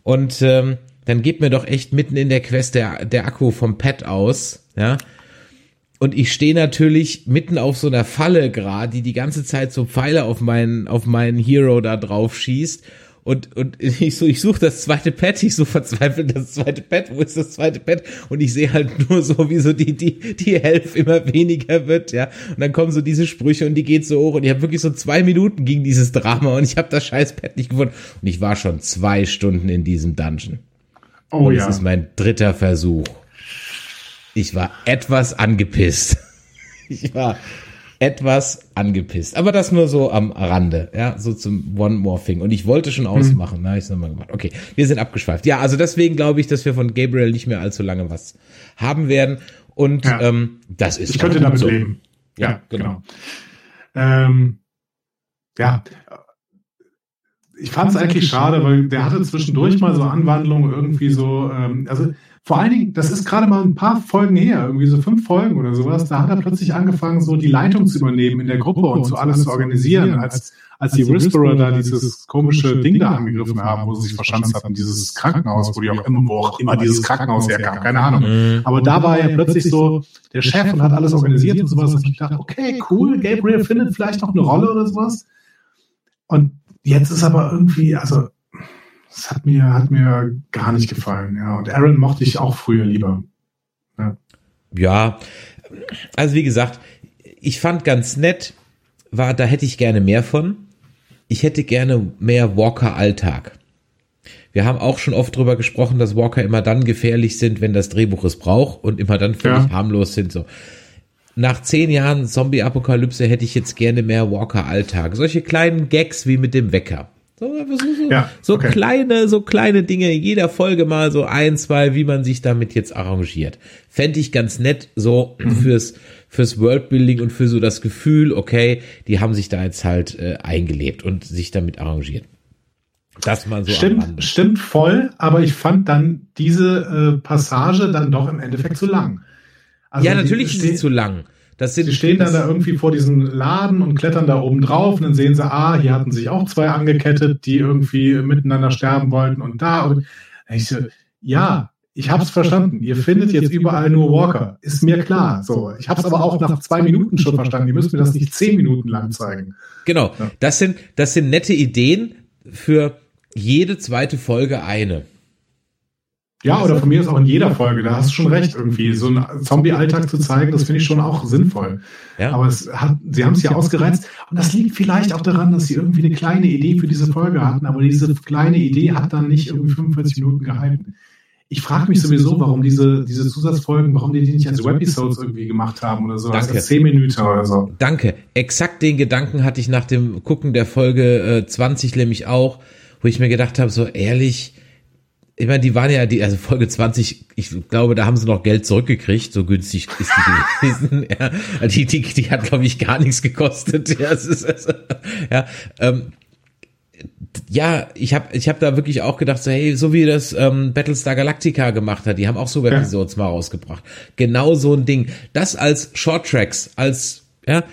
Und ähm, dann geht mir doch echt mitten in der Quest der, der Akku vom Pad aus, ja. Und ich stehe natürlich mitten auf so einer Falle gerade, die die ganze Zeit so Pfeile auf meinen, auf meinen Hero da drauf schießt. Und, und <laughs> ich so, ich suche das zweite Pad, ich so verzweifelt das zweite Pad, wo ist das zweite Pad? Und ich sehe halt nur so, wie so die, die, die Health immer weniger wird, ja. Und dann kommen so diese Sprüche und die geht so hoch und ich habe wirklich so zwei Minuten gegen dieses Drama und ich habe das scheiß Pad nicht gefunden. Und ich war schon zwei Stunden in diesem Dungeon. Oh und ja. Das ist mein dritter Versuch. Ich war etwas angepisst. <laughs> Ich war etwas angepisst. Aber das nur so am Rande, ja, so zum One More Thing. Und ich wollte schon ausmachen, hm. na, ich nochmal gemacht. Okay, wir sind abgeschweift. Ja, also deswegen glaube ich, dass wir von Gabriel nicht mehr allzu lange was haben werden. Und ja. ähm, das ist. Ich könnte damit so. leben. Ja, ja genau. genau. Ähm, ja, ich fand es eigentlich schade, weil der hatte zwischendurch mal so Anwandlungen irgendwie so, ähm, also vor allen Dingen, das ist gerade mal ein paar Folgen her, irgendwie so fünf Folgen oder sowas, da hat er plötzlich angefangen, so die Leitung zu übernehmen in der Gruppe und so alles zu organisieren, als, als die Whisperer da dieses komische Ding da angegriffen haben, wo sie sich verschanzt hatten, dieses Krankenhaus, wo die auch immer, wo auch immer dieses Krankenhaus herkam, keine Ahnung. Mhm. Aber da war er plötzlich so der Chef und hat alles organisiert und sowas, und ich dachte, okay, cool, Gabriel findet vielleicht noch eine Rolle oder sowas. Und Jetzt ist aber irgendwie, also es hat mir, hat mir gar nicht gefallen, ja. Und Aaron mochte ich auch früher lieber. Ja. ja, also wie gesagt, ich fand ganz nett, war, da hätte ich gerne mehr von. Ich hätte gerne mehr Walker-Alltag. Wir haben auch schon oft drüber gesprochen, dass Walker immer dann gefährlich sind, wenn das Drehbuch es braucht und immer dann völlig ja. harmlos sind. So nach zehn Jahren Zombie-Apokalypse hätte ich jetzt gerne mehr Walker-Alltag. Solche kleinen Gags wie mit dem Wecker. So, so, ja, so okay. kleine, so kleine Dinge, in jeder Folge mal so ein, zwei, wie man sich damit jetzt arrangiert. Fände ich ganz nett, so mhm. fürs, fürs Worldbuilding und für so das Gefühl, okay, die haben sich da jetzt halt äh, eingelebt und sich damit arrangiert. Das mal so stimmt, stimmt voll, aber ich fand dann diese äh, Passage dann doch im Endeffekt zu lang. Also ja, natürlich ist sie zu lang. Das sind, sie stehen dann da irgendwie vor diesem Laden und klettern da oben drauf und dann sehen sie, ah, hier hatten sich auch zwei angekettet, die irgendwie miteinander sterben wollten und da. Und ich so, ja, ich hab's verstanden. Ihr findet jetzt überall nur Walker. Ist mir klar. So, ich hab's aber auch nach zwei Minuten schon verstanden. Ihr müsst mir das nicht zehn Minuten lang zeigen. Genau. Das sind, das sind nette Ideen für jede zweite Folge eine. Ja, oder von mir ist auch in jeder Folge, da hast du schon recht, irgendwie so einen Zombie-Alltag zu zeigen, das finde ich schon auch sinnvoll. Ja. Aber es hat, sie haben es ja ausgereizt und das liegt vielleicht auch daran, dass sie irgendwie eine kleine Idee für diese Folge hatten, aber diese kleine Idee hat dann nicht irgendwie 45 Minuten gehalten. ich frage mich sowieso, warum diese, diese Zusatzfolgen, warum die die nicht als Webisodes irgendwie gemacht haben oder so, Danke. als 10 Minuten oder so. Danke. Exakt den Gedanken hatte ich nach dem Gucken der Folge äh, 20 nämlich auch, wo ich mir gedacht habe, so ehrlich, ich meine, die waren ja, die, also Folge 20, ich glaube, da haben sie noch Geld zurückgekriegt, so günstig ist die gewesen. <laughs> ja, die, die, die hat, glaube ich, gar nichts gekostet. <laughs> Ja, es ist, also, ja, ähm, ja, ich habe ich hab da wirklich auch gedacht, so, hey, so wie das ähm, Battlestar Galactica gemacht hat, die haben auch so Episodes ja. mal rausgebracht. Genau so ein Ding. Das als Short Tracks, als, ja,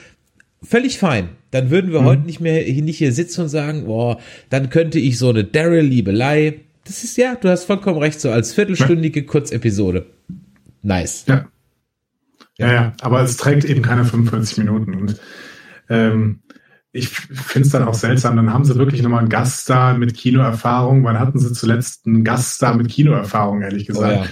völlig fein. Dann würden wir mhm. heute nicht mehr nicht hier sitzen und sagen, boah, dann könnte ich so eine Daryl-Liebelei, das ist ja, du hast vollkommen recht, so als viertelstündige Kurzepisode. Nice. Ja. Ja, ja, aber es trägt eben keine 45 Minuten und ähm, ich finde es dann auch seltsam, dann haben sie wirklich nochmal einen Gaststar mit Kinoerfahrung. Wann hatten sie zuletzt einen Gaststar mit Kinoerfahrung, ehrlich gesagt?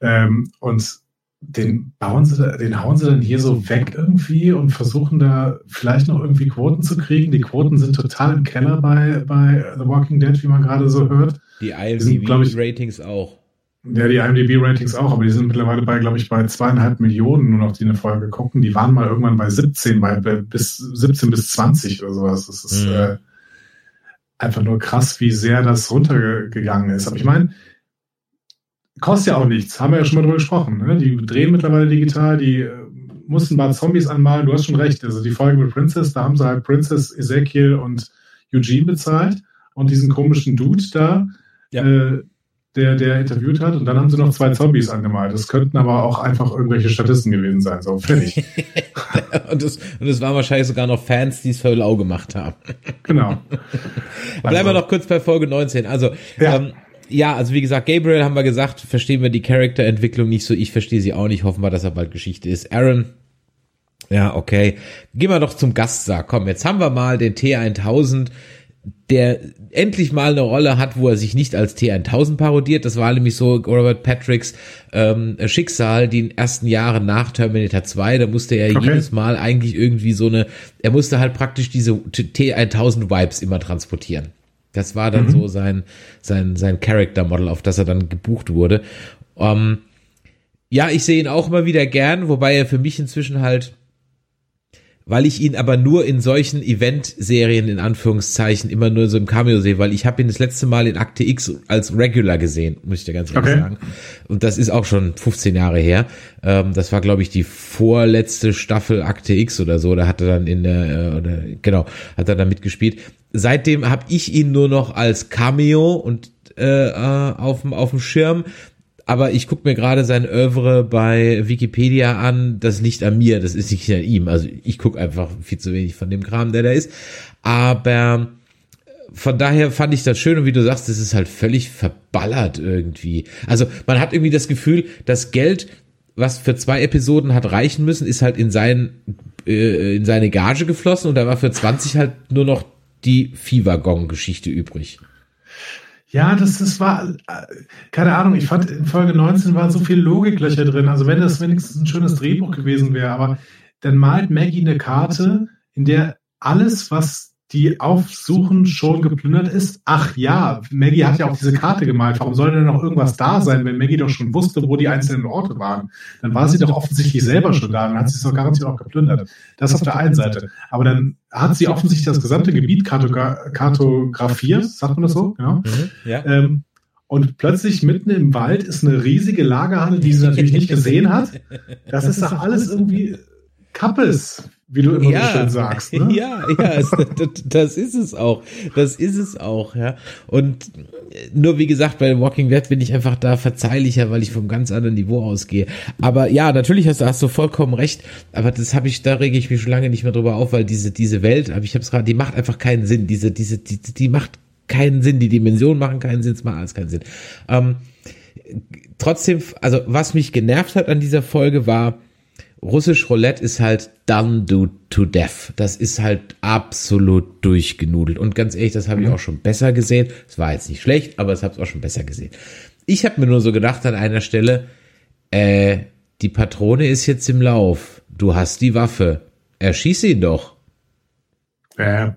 Oh, ja. ähm, und den bauen sie, den hauen sie dann hier so weg irgendwie und versuchen da vielleicht noch irgendwie Quoten zu kriegen. Die Quoten sind total im Keller bei, bei The Walking Dead, wie man gerade so hört. Die IMDb-Ratings auch. Ja, die IMDb-Ratings auch, aber die sind mittlerweile bei, glaube ich, bei zweieinhalb Millionen nur noch, die eine Folge gucken. Die waren mal irgendwann bei 17, bei, bis 17 bis 20 oder sowas. Das ist mhm. äh, einfach nur krass, wie sehr das runtergegangen ist. Aber ich meine, kostet ja auch nichts, haben wir ja schon mal drüber gesprochen. Ne? Die drehen mittlerweile digital, die äh, mussten mal Zombies anmalen, du hast schon recht. Also die Folge mit Princess, da haben sie halt Princess, Ezekiel und Eugene bezahlt und diesen komischen Dude da. Ja. Äh, der, der interviewt hat. Und dann haben sie noch zwei Zombies angemalt. Das könnten aber auch einfach irgendwelche Statisten gewesen sein. So, fertig. <laughs> und, das, und das waren wahrscheinlich sogar noch Fans, die es für lau gemacht haben. genau. <laughs> Bleiben also. wir noch kurz bei Folge 19. Also, ja. Ähm, ja, also wie gesagt, Gabriel haben wir gesagt, verstehen wir die Charakterentwicklung nicht so. Ich verstehe sie auch nicht. Hoffen wir, dass er bald Geschichte ist. Aaron, ja, okay. Gehen wir doch zum Gaststar. Komm, jetzt haben wir mal den T1000 der endlich mal eine Rolle hat, wo er sich nicht als T1000 parodiert. Das war nämlich so Robert Patricks ähm, Schicksal, die ersten Jahre nach Terminator 2. Da musste er okay. jedes Mal eigentlich irgendwie so eine, er musste halt praktisch diese T1000 Vibes immer transportieren. Das war dann mhm. so sein, sein, sein Character Model, auf das er dann gebucht wurde. Ähm, ja, ich sehe ihn auch immer wieder gern, wobei er für mich inzwischen halt weil ich ihn aber nur in solchen Event-Serien in Anführungszeichen immer nur so im Cameo sehe, weil ich habe ihn das letzte Mal in Akte X als Regular gesehen, muss ich dir ganz ehrlich okay. sagen. Und das ist auch schon 15 Jahre her. Ähm, das war, glaube ich, die vorletzte Staffel Akte X oder so. Da hat er dann in der, äh, oder, genau, hat er dann mitgespielt. Seitdem habe ich ihn nur noch als Cameo und äh, äh auf dem auf dem Schirm aber ich gucke mir gerade sein Övre bei Wikipedia an. Das liegt an mir, das ist nicht an ihm. Also ich gucke einfach viel zu wenig von dem Kram, der da ist. Aber von daher fand ich das schön und wie du sagst, das ist halt völlig verballert irgendwie. Also man hat irgendwie das Gefühl, das Geld, was für zwei Episoden hat reichen müssen, ist halt in sein äh, in seine Gage geflossen und da war für 20 halt nur noch die Viehwaggon-Geschichte übrig. Ja, das, das war, keine Ahnung, ich fand in Folge 19 waren so viele Logiklöcher drin. Also wenn das wenigstens ein schönes Drehbuch gewesen wäre, aber dann malt Maggie eine Karte, in der alles, was die aufsuchen, schon geplündert ist. Ach ja, Maggie hat ja auch diese Karte gemalt. Warum soll denn noch irgendwas da sein, wenn Maggie doch schon wusste, wo die einzelnen Orte waren? Dann war sie doch offensichtlich selber schon da. Dann hat sie es doch garantiert auch geplündert. Das auf der einen Seite. Aber dann hat sie offensichtlich das gesamte Gebiet kartografiert. Sagt man das so? Genau. Mhm, ja. Ähm, und plötzlich mitten im Wald ist eine riesige Lagerhalle, die sie natürlich nicht gesehen hat. Das ist doch alles irgendwie Kappes wie du immer ja, so schön sagst. Ne? Ja, ja, das, das, ist es auch. Das ist es auch, ja. Und nur wie gesagt, bei Walking Dead bin ich einfach da verzeihlicher, weil ich vom ganz anderen Niveau ausgehe. Aber ja, natürlich hast du, hast du vollkommen recht. Aber das habe ich, da rege ich mich schon lange nicht mehr drüber auf, weil diese, diese Welt, aber ich habe es gerade, die macht einfach keinen Sinn. Diese, diese, die, die macht keinen Sinn. Die Dimensionen machen keinen Sinn, es macht alles keinen Sinn. Ähm, trotzdem, also was mich genervt hat an dieser Folge war, Russisch Roulette ist halt done do to death. Das ist halt absolut durchgenudelt. Und ganz ehrlich, das habe ich mhm. auch schon besser gesehen. Es war jetzt nicht schlecht, aber es habe es auch schon besser gesehen. Ich habe mir nur so gedacht an einer Stelle, äh, die Patrone ist jetzt im Lauf. Du hast die Waffe. Erschieß ihn doch. Ja,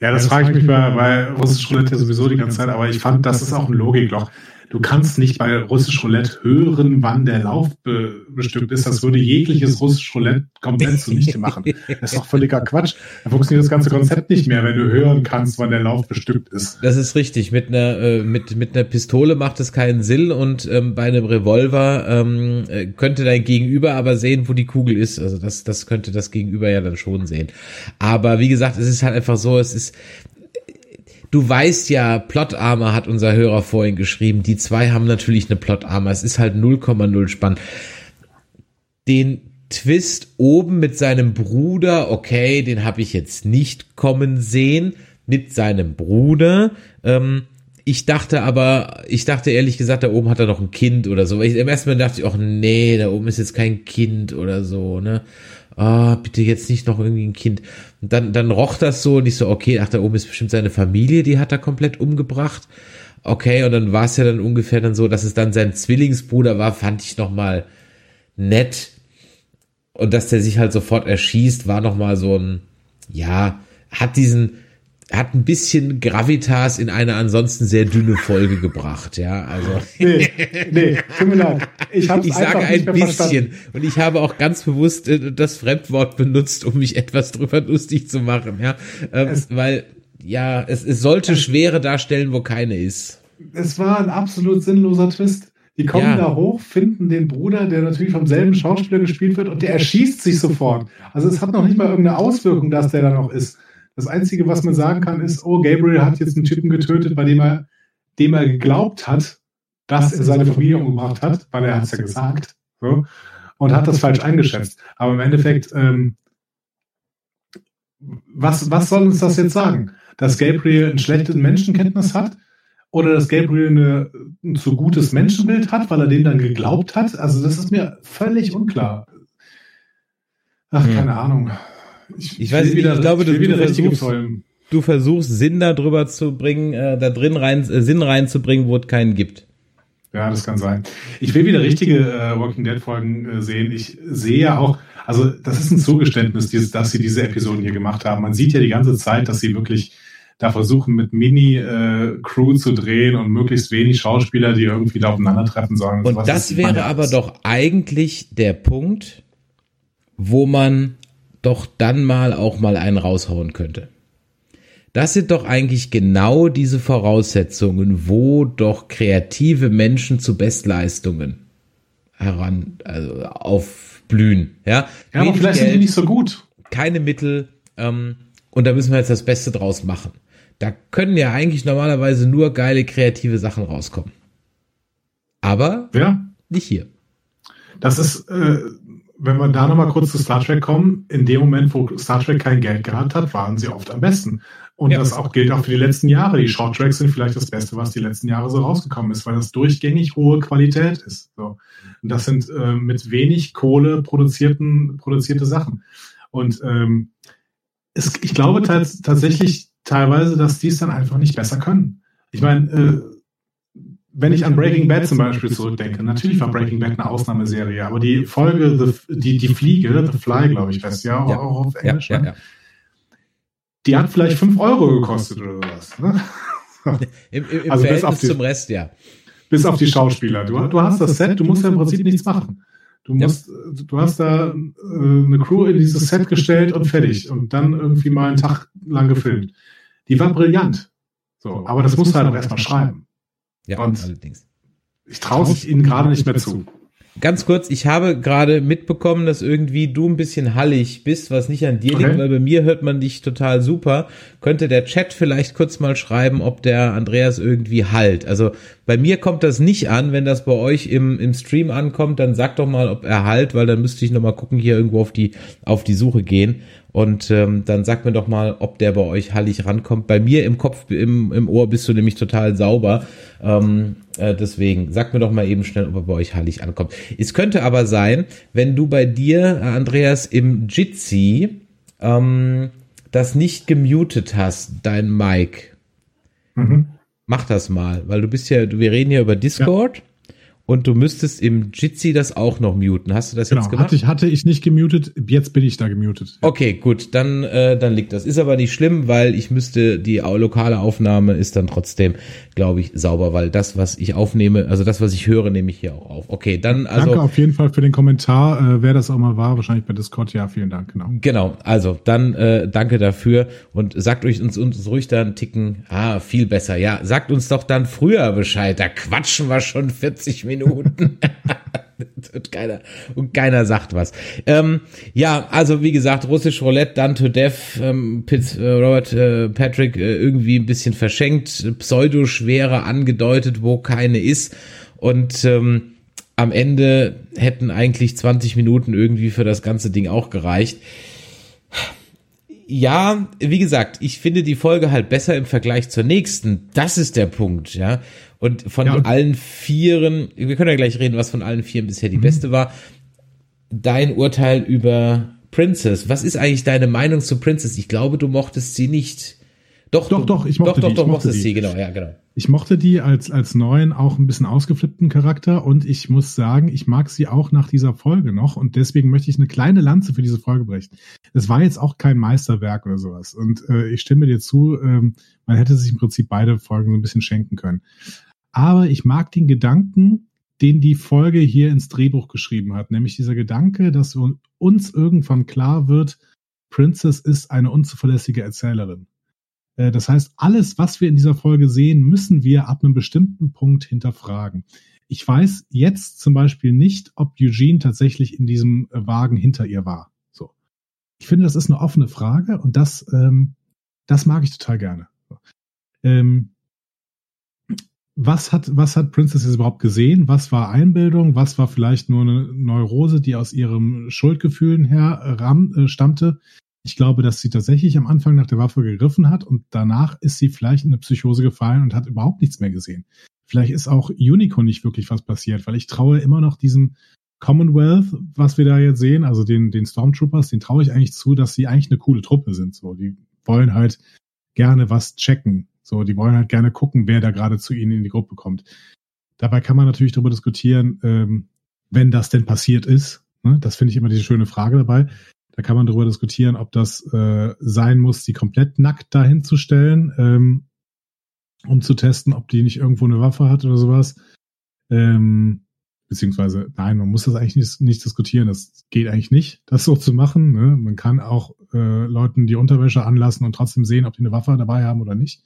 ja das frage ich mich bei, bei Russisch Roulette ja sowieso die ganze Zeit, aber ich fand, das ist auch ein Logikloch. Du kannst nicht bei Russisch Roulette hören, wann der Lauf be bestückt ist. Das würde jegliches Russisch Roulette komplett zunichte machen. Das ist doch völliger Quatsch. Da funktioniert das ganze Konzept nicht mehr, wenn du hören kannst, wann der Lauf bestückt ist. Das ist richtig. Mit einer, äh, mit, mit einer Pistole macht es keinen Sinn und ähm, bei einem Revolver ähm, äh, könnte dein Gegenüber aber sehen, wo die Kugel ist. Also das, das könnte das Gegenüber ja dann schon sehen. Aber wie gesagt, es ist halt einfach so, es ist, du weißt ja, Plot Armor hat unser Hörer vorhin geschrieben. Die zwei haben natürlich eine Plot Armor. Es ist halt 0,0 spannend. Den Twist oben mit seinem Bruder, okay, den habe ich jetzt nicht kommen sehen. Mit seinem Bruder. Ähm, ich dachte aber, ich dachte ehrlich gesagt, da oben hat er noch ein Kind oder so. Ich, Im ersten Mal dachte ich auch, nee, da oben ist jetzt kein Kind oder so, ne? Ah, bitte jetzt nicht noch irgendwie ein Kind. Und dann, dann roch das so und ich so, okay, ach, da oben ist bestimmt seine Familie, die hat er komplett umgebracht. Okay, und dann war es ja dann ungefähr dann so, dass es dann sein Zwillingsbruder war, fand ich nochmal nett. Und dass der sich halt sofort erschießt, war nochmal so ein, ja, hat diesen, hat ein bisschen Gravitas in eine ansonsten sehr dünne Folge gebracht, ja, also. Nee, nee, tut mir leid. Ich, hab's ich sage ein bisschen verstanden. und ich habe auch ganz bewusst äh, das Fremdwort benutzt, um mich etwas drüber lustig zu machen, ja, ähm, weil, ja, es, es sollte Schwere darstellen, wo keine ist. Es war ein absolut sinnloser Twist. Die kommen ja. da hoch, finden den Bruder, der natürlich vom selben Schauspieler gespielt wird und der erschießt sich sofort. Also es hat noch nicht mal irgendeine Auswirkung, dass der da noch ist. Das Einzige, was man sagen kann, ist, oh, Gabriel hat jetzt einen Typen getötet, bei dem er, dem er geglaubt hat, dass er seine Familie umgebracht hat, weil er hat es ja gesagt, so, und hat das falsch eingeschätzt. Aber im Endeffekt, ähm, was, was soll uns das jetzt sagen? Dass Gabriel ein schlechtes Menschenkenntnis hat? Oder dass Gabriel eine, ein zu gutes Menschenbild hat, weil er dem dann geglaubt hat? Also das ist mir völlig unklar. Ach, hm. keine Ahnung. Ich, ich weiß nicht, wieder, ich glaube, du, du, versuchst, du versuchst Sinn darüber zu bringen, äh, da drin rein, äh, Sinn reinzubringen, wo es keinen gibt. Ja, das kann sein. Ich will wieder richtige äh, Walking Dead Folgen äh, sehen. Ich sehe ja auch, also das ist ein Zugeständnis, dieses, dass sie diese Episoden hier gemacht haben. Man sieht ja die ganze Zeit, dass sie wirklich da versuchen, mit Mini-Crew äh, zu drehen und möglichst wenig Schauspieler, die irgendwie da aufeinandertreffen sollen. Und das wäre aber doch eigentlich der Punkt, wo man doch dann mal auch mal einen raushauen könnte. Das sind doch eigentlich genau diese Voraussetzungen, wo doch kreative Menschen zu Bestleistungen heran also aufblühen. Ja, ja aber vielleicht Geld, sind die nicht so gut. Keine Mittel ähm, und da müssen wir jetzt das Beste draus machen. Da können ja eigentlich normalerweise nur geile kreative Sachen rauskommen. Aber ja. nicht hier. Das ist äh, wenn wir da nochmal kurz zu Star Trek kommen, in dem Moment, wo Star Trek kein Geld gehabt hat, waren sie oft am besten. Und ja. das auch gilt auch für die letzten Jahre. Die Short Tracks sind vielleicht das Beste, was die letzten Jahre so rausgekommen ist, weil das durchgängig hohe Qualität ist. So. Und das sind äh, mit wenig Kohle produzierten, produzierte Sachen. Und ähm, es, ich glaube tatsächlich teilweise, dass die es dann einfach nicht besser können. Ich meine, äh, wenn ich an Breaking Bad zum Beispiel zurückdenke, natürlich war Breaking Bad eine Ausnahmeserie, aber die Folge, the, die, die Fliege, The Fly, glaube ich, heißt ja, ja, auch auf Englisch, ja, ne? ja, die hat vielleicht fünf Euro gekostet oder sowas. Ne? <laughs> Im, im, im also bis auf die, zum Rest, ja. Bis auf die Schauspieler. Du, du hast das Set, du musst ja im Prinzip nichts machen. Du musst, du hast da äh, eine Crew in dieses Set gestellt und fertig. Und dann irgendwie mal einen Tag lang gefilmt. Die war brillant. So, aber das musst du halt auch erstmal schreiben. Ja, und allerdings. Ich traue es ihnen gerade nicht mehr zu. Ganz kurz, ich habe gerade mitbekommen, dass irgendwie du ein bisschen hallig bist, was nicht an dir okay. liegt, weil bei mir hört man dich total super. Könnte der Chat vielleicht kurz mal schreiben, ob der Andreas irgendwie halt. Also bei mir kommt das nicht an, wenn das bei euch im, im Stream ankommt, dann sagt doch mal, ob er halt, weil dann müsste ich nochmal gucken, hier irgendwo auf die, auf die Suche gehen. Und ähm, dann sagt mir doch mal, ob der bei euch hallig rankommt. Bei mir im Kopf, im, im Ohr bist du nämlich total sauber. Ähm, äh, deswegen sag mir doch mal eben schnell, ob er bei euch hallig ankommt. Es könnte aber sein, wenn du bei dir, äh, Andreas, im Jitsi ähm, das nicht gemutet hast, dein Mic. Mhm. Mach das mal, weil du bist ja, wir reden hier über Discord. Ja. Und du müsstest im Jitsi das auch noch muten. Hast du das genau, jetzt gemacht? Hatte ich, hatte ich nicht gemutet, jetzt bin ich da gemutet. Okay, gut, dann, äh, dann liegt das. Ist aber nicht schlimm, weil ich müsste, die lokale Aufnahme ist dann trotzdem, glaube ich, sauber, weil das, was ich aufnehme, also das, was ich höre, nehme ich hier auch auf. Okay, dann also. Danke auf jeden Fall für den Kommentar, äh, wer das auch mal war, wahrscheinlich bei Discord, ja, vielen Dank, genau. Genau, also dann äh, danke dafür und sagt euch uns, uns ruhig da einen Ticken, ah, viel besser, ja, sagt uns doch dann früher Bescheid, da quatschen wir schon 40 Minuten. Und <laughs> keiner, und keiner sagt was. Ähm, ja, also wie gesagt, russisch Roulette, dann to Death, ähm, Pitts, äh, Robert äh, Patrick äh, irgendwie ein bisschen verschenkt, Pseudoschwere angedeutet, wo keine ist. Und ähm, am Ende hätten eigentlich 20 Minuten irgendwie für das ganze Ding auch gereicht. Ja, wie gesagt, ich finde die Folge halt besser im Vergleich zur nächsten. Das ist der Punkt, ja. Und von Ja, und- allen Vieren, wir können ja gleich reden, was von allen Vieren bisher die beste war. Dein Urteil über Princess. Was ist eigentlich deine Meinung zu Princess? Ich glaube, du mochtest sie nicht. Doch, Doch, du, doch, ich mochte doch, die, doch, ich doch, mochte mochtest die. sie, genau, ja, genau. Ich mochte die als, als neuen auch ein bisschen ausgeflippten Charakter und ich muss sagen, ich mag sie auch nach dieser Folge noch und deswegen möchte ich eine kleine Lanze für diese Folge brechen. Es war jetzt auch kein Meisterwerk oder sowas und äh, ich stimme dir zu, ähm, man hätte sich im Prinzip beide Folgen so ein bisschen schenken können. Aber ich mag den Gedanken, den die Folge hier ins Drehbuch geschrieben hat, nämlich dieser Gedanke, dass uns irgendwann klar wird, Princess ist eine unzuverlässige Erzählerin. Äh, Das heißt, alles, was wir in dieser Folge sehen, müssen wir ab einem bestimmten Punkt hinterfragen. Ich weiß jetzt zum Beispiel nicht, ob Eugene tatsächlich in diesem äh, Wagen hinter ihr war. So. Ich finde, das ist eine offene Frage und das, ähm, das mag ich total gerne. Ähm, was hat, was hat Princess jetzt überhaupt gesehen? Was war Einbildung? Was war vielleicht nur eine Neurose, die aus ihrem Schuldgefühlen her äh, äh, stammte? Ich glaube, dass sie tatsächlich am Anfang nach der Waffe gegriffen hat und danach ist sie vielleicht in eine Psychose gefallen und hat überhaupt nichts mehr gesehen. Vielleicht ist auch Unicorn nicht wirklich was passiert, weil ich traue immer noch diesem Commonwealth, was wir da jetzt sehen, also den, den Stormtroopers, den traue ich eigentlich zu, dass sie eigentlich eine coole Truppe sind. So, die wollen halt gerne was checken. So, die wollen halt gerne gucken, wer da gerade zu ihnen in die Gruppe kommt. Dabei kann man natürlich darüber diskutieren, ähm, wenn das denn passiert ist. Ne? Das finde ich immer diese schöne Frage dabei. Da kann man darüber diskutieren, ob das äh, sein muss, die komplett nackt dahin zu stellen, ähm, um zu testen, ob die nicht irgendwo eine Waffe hat oder sowas. Ähm, beziehungsweise, nein, man muss das eigentlich nicht, nicht diskutieren. Das geht eigentlich nicht, das so zu machen. Ne? Man kann auch äh, Leuten die Unterwäsche anlassen und trotzdem sehen, ob die eine Waffe dabei haben oder nicht.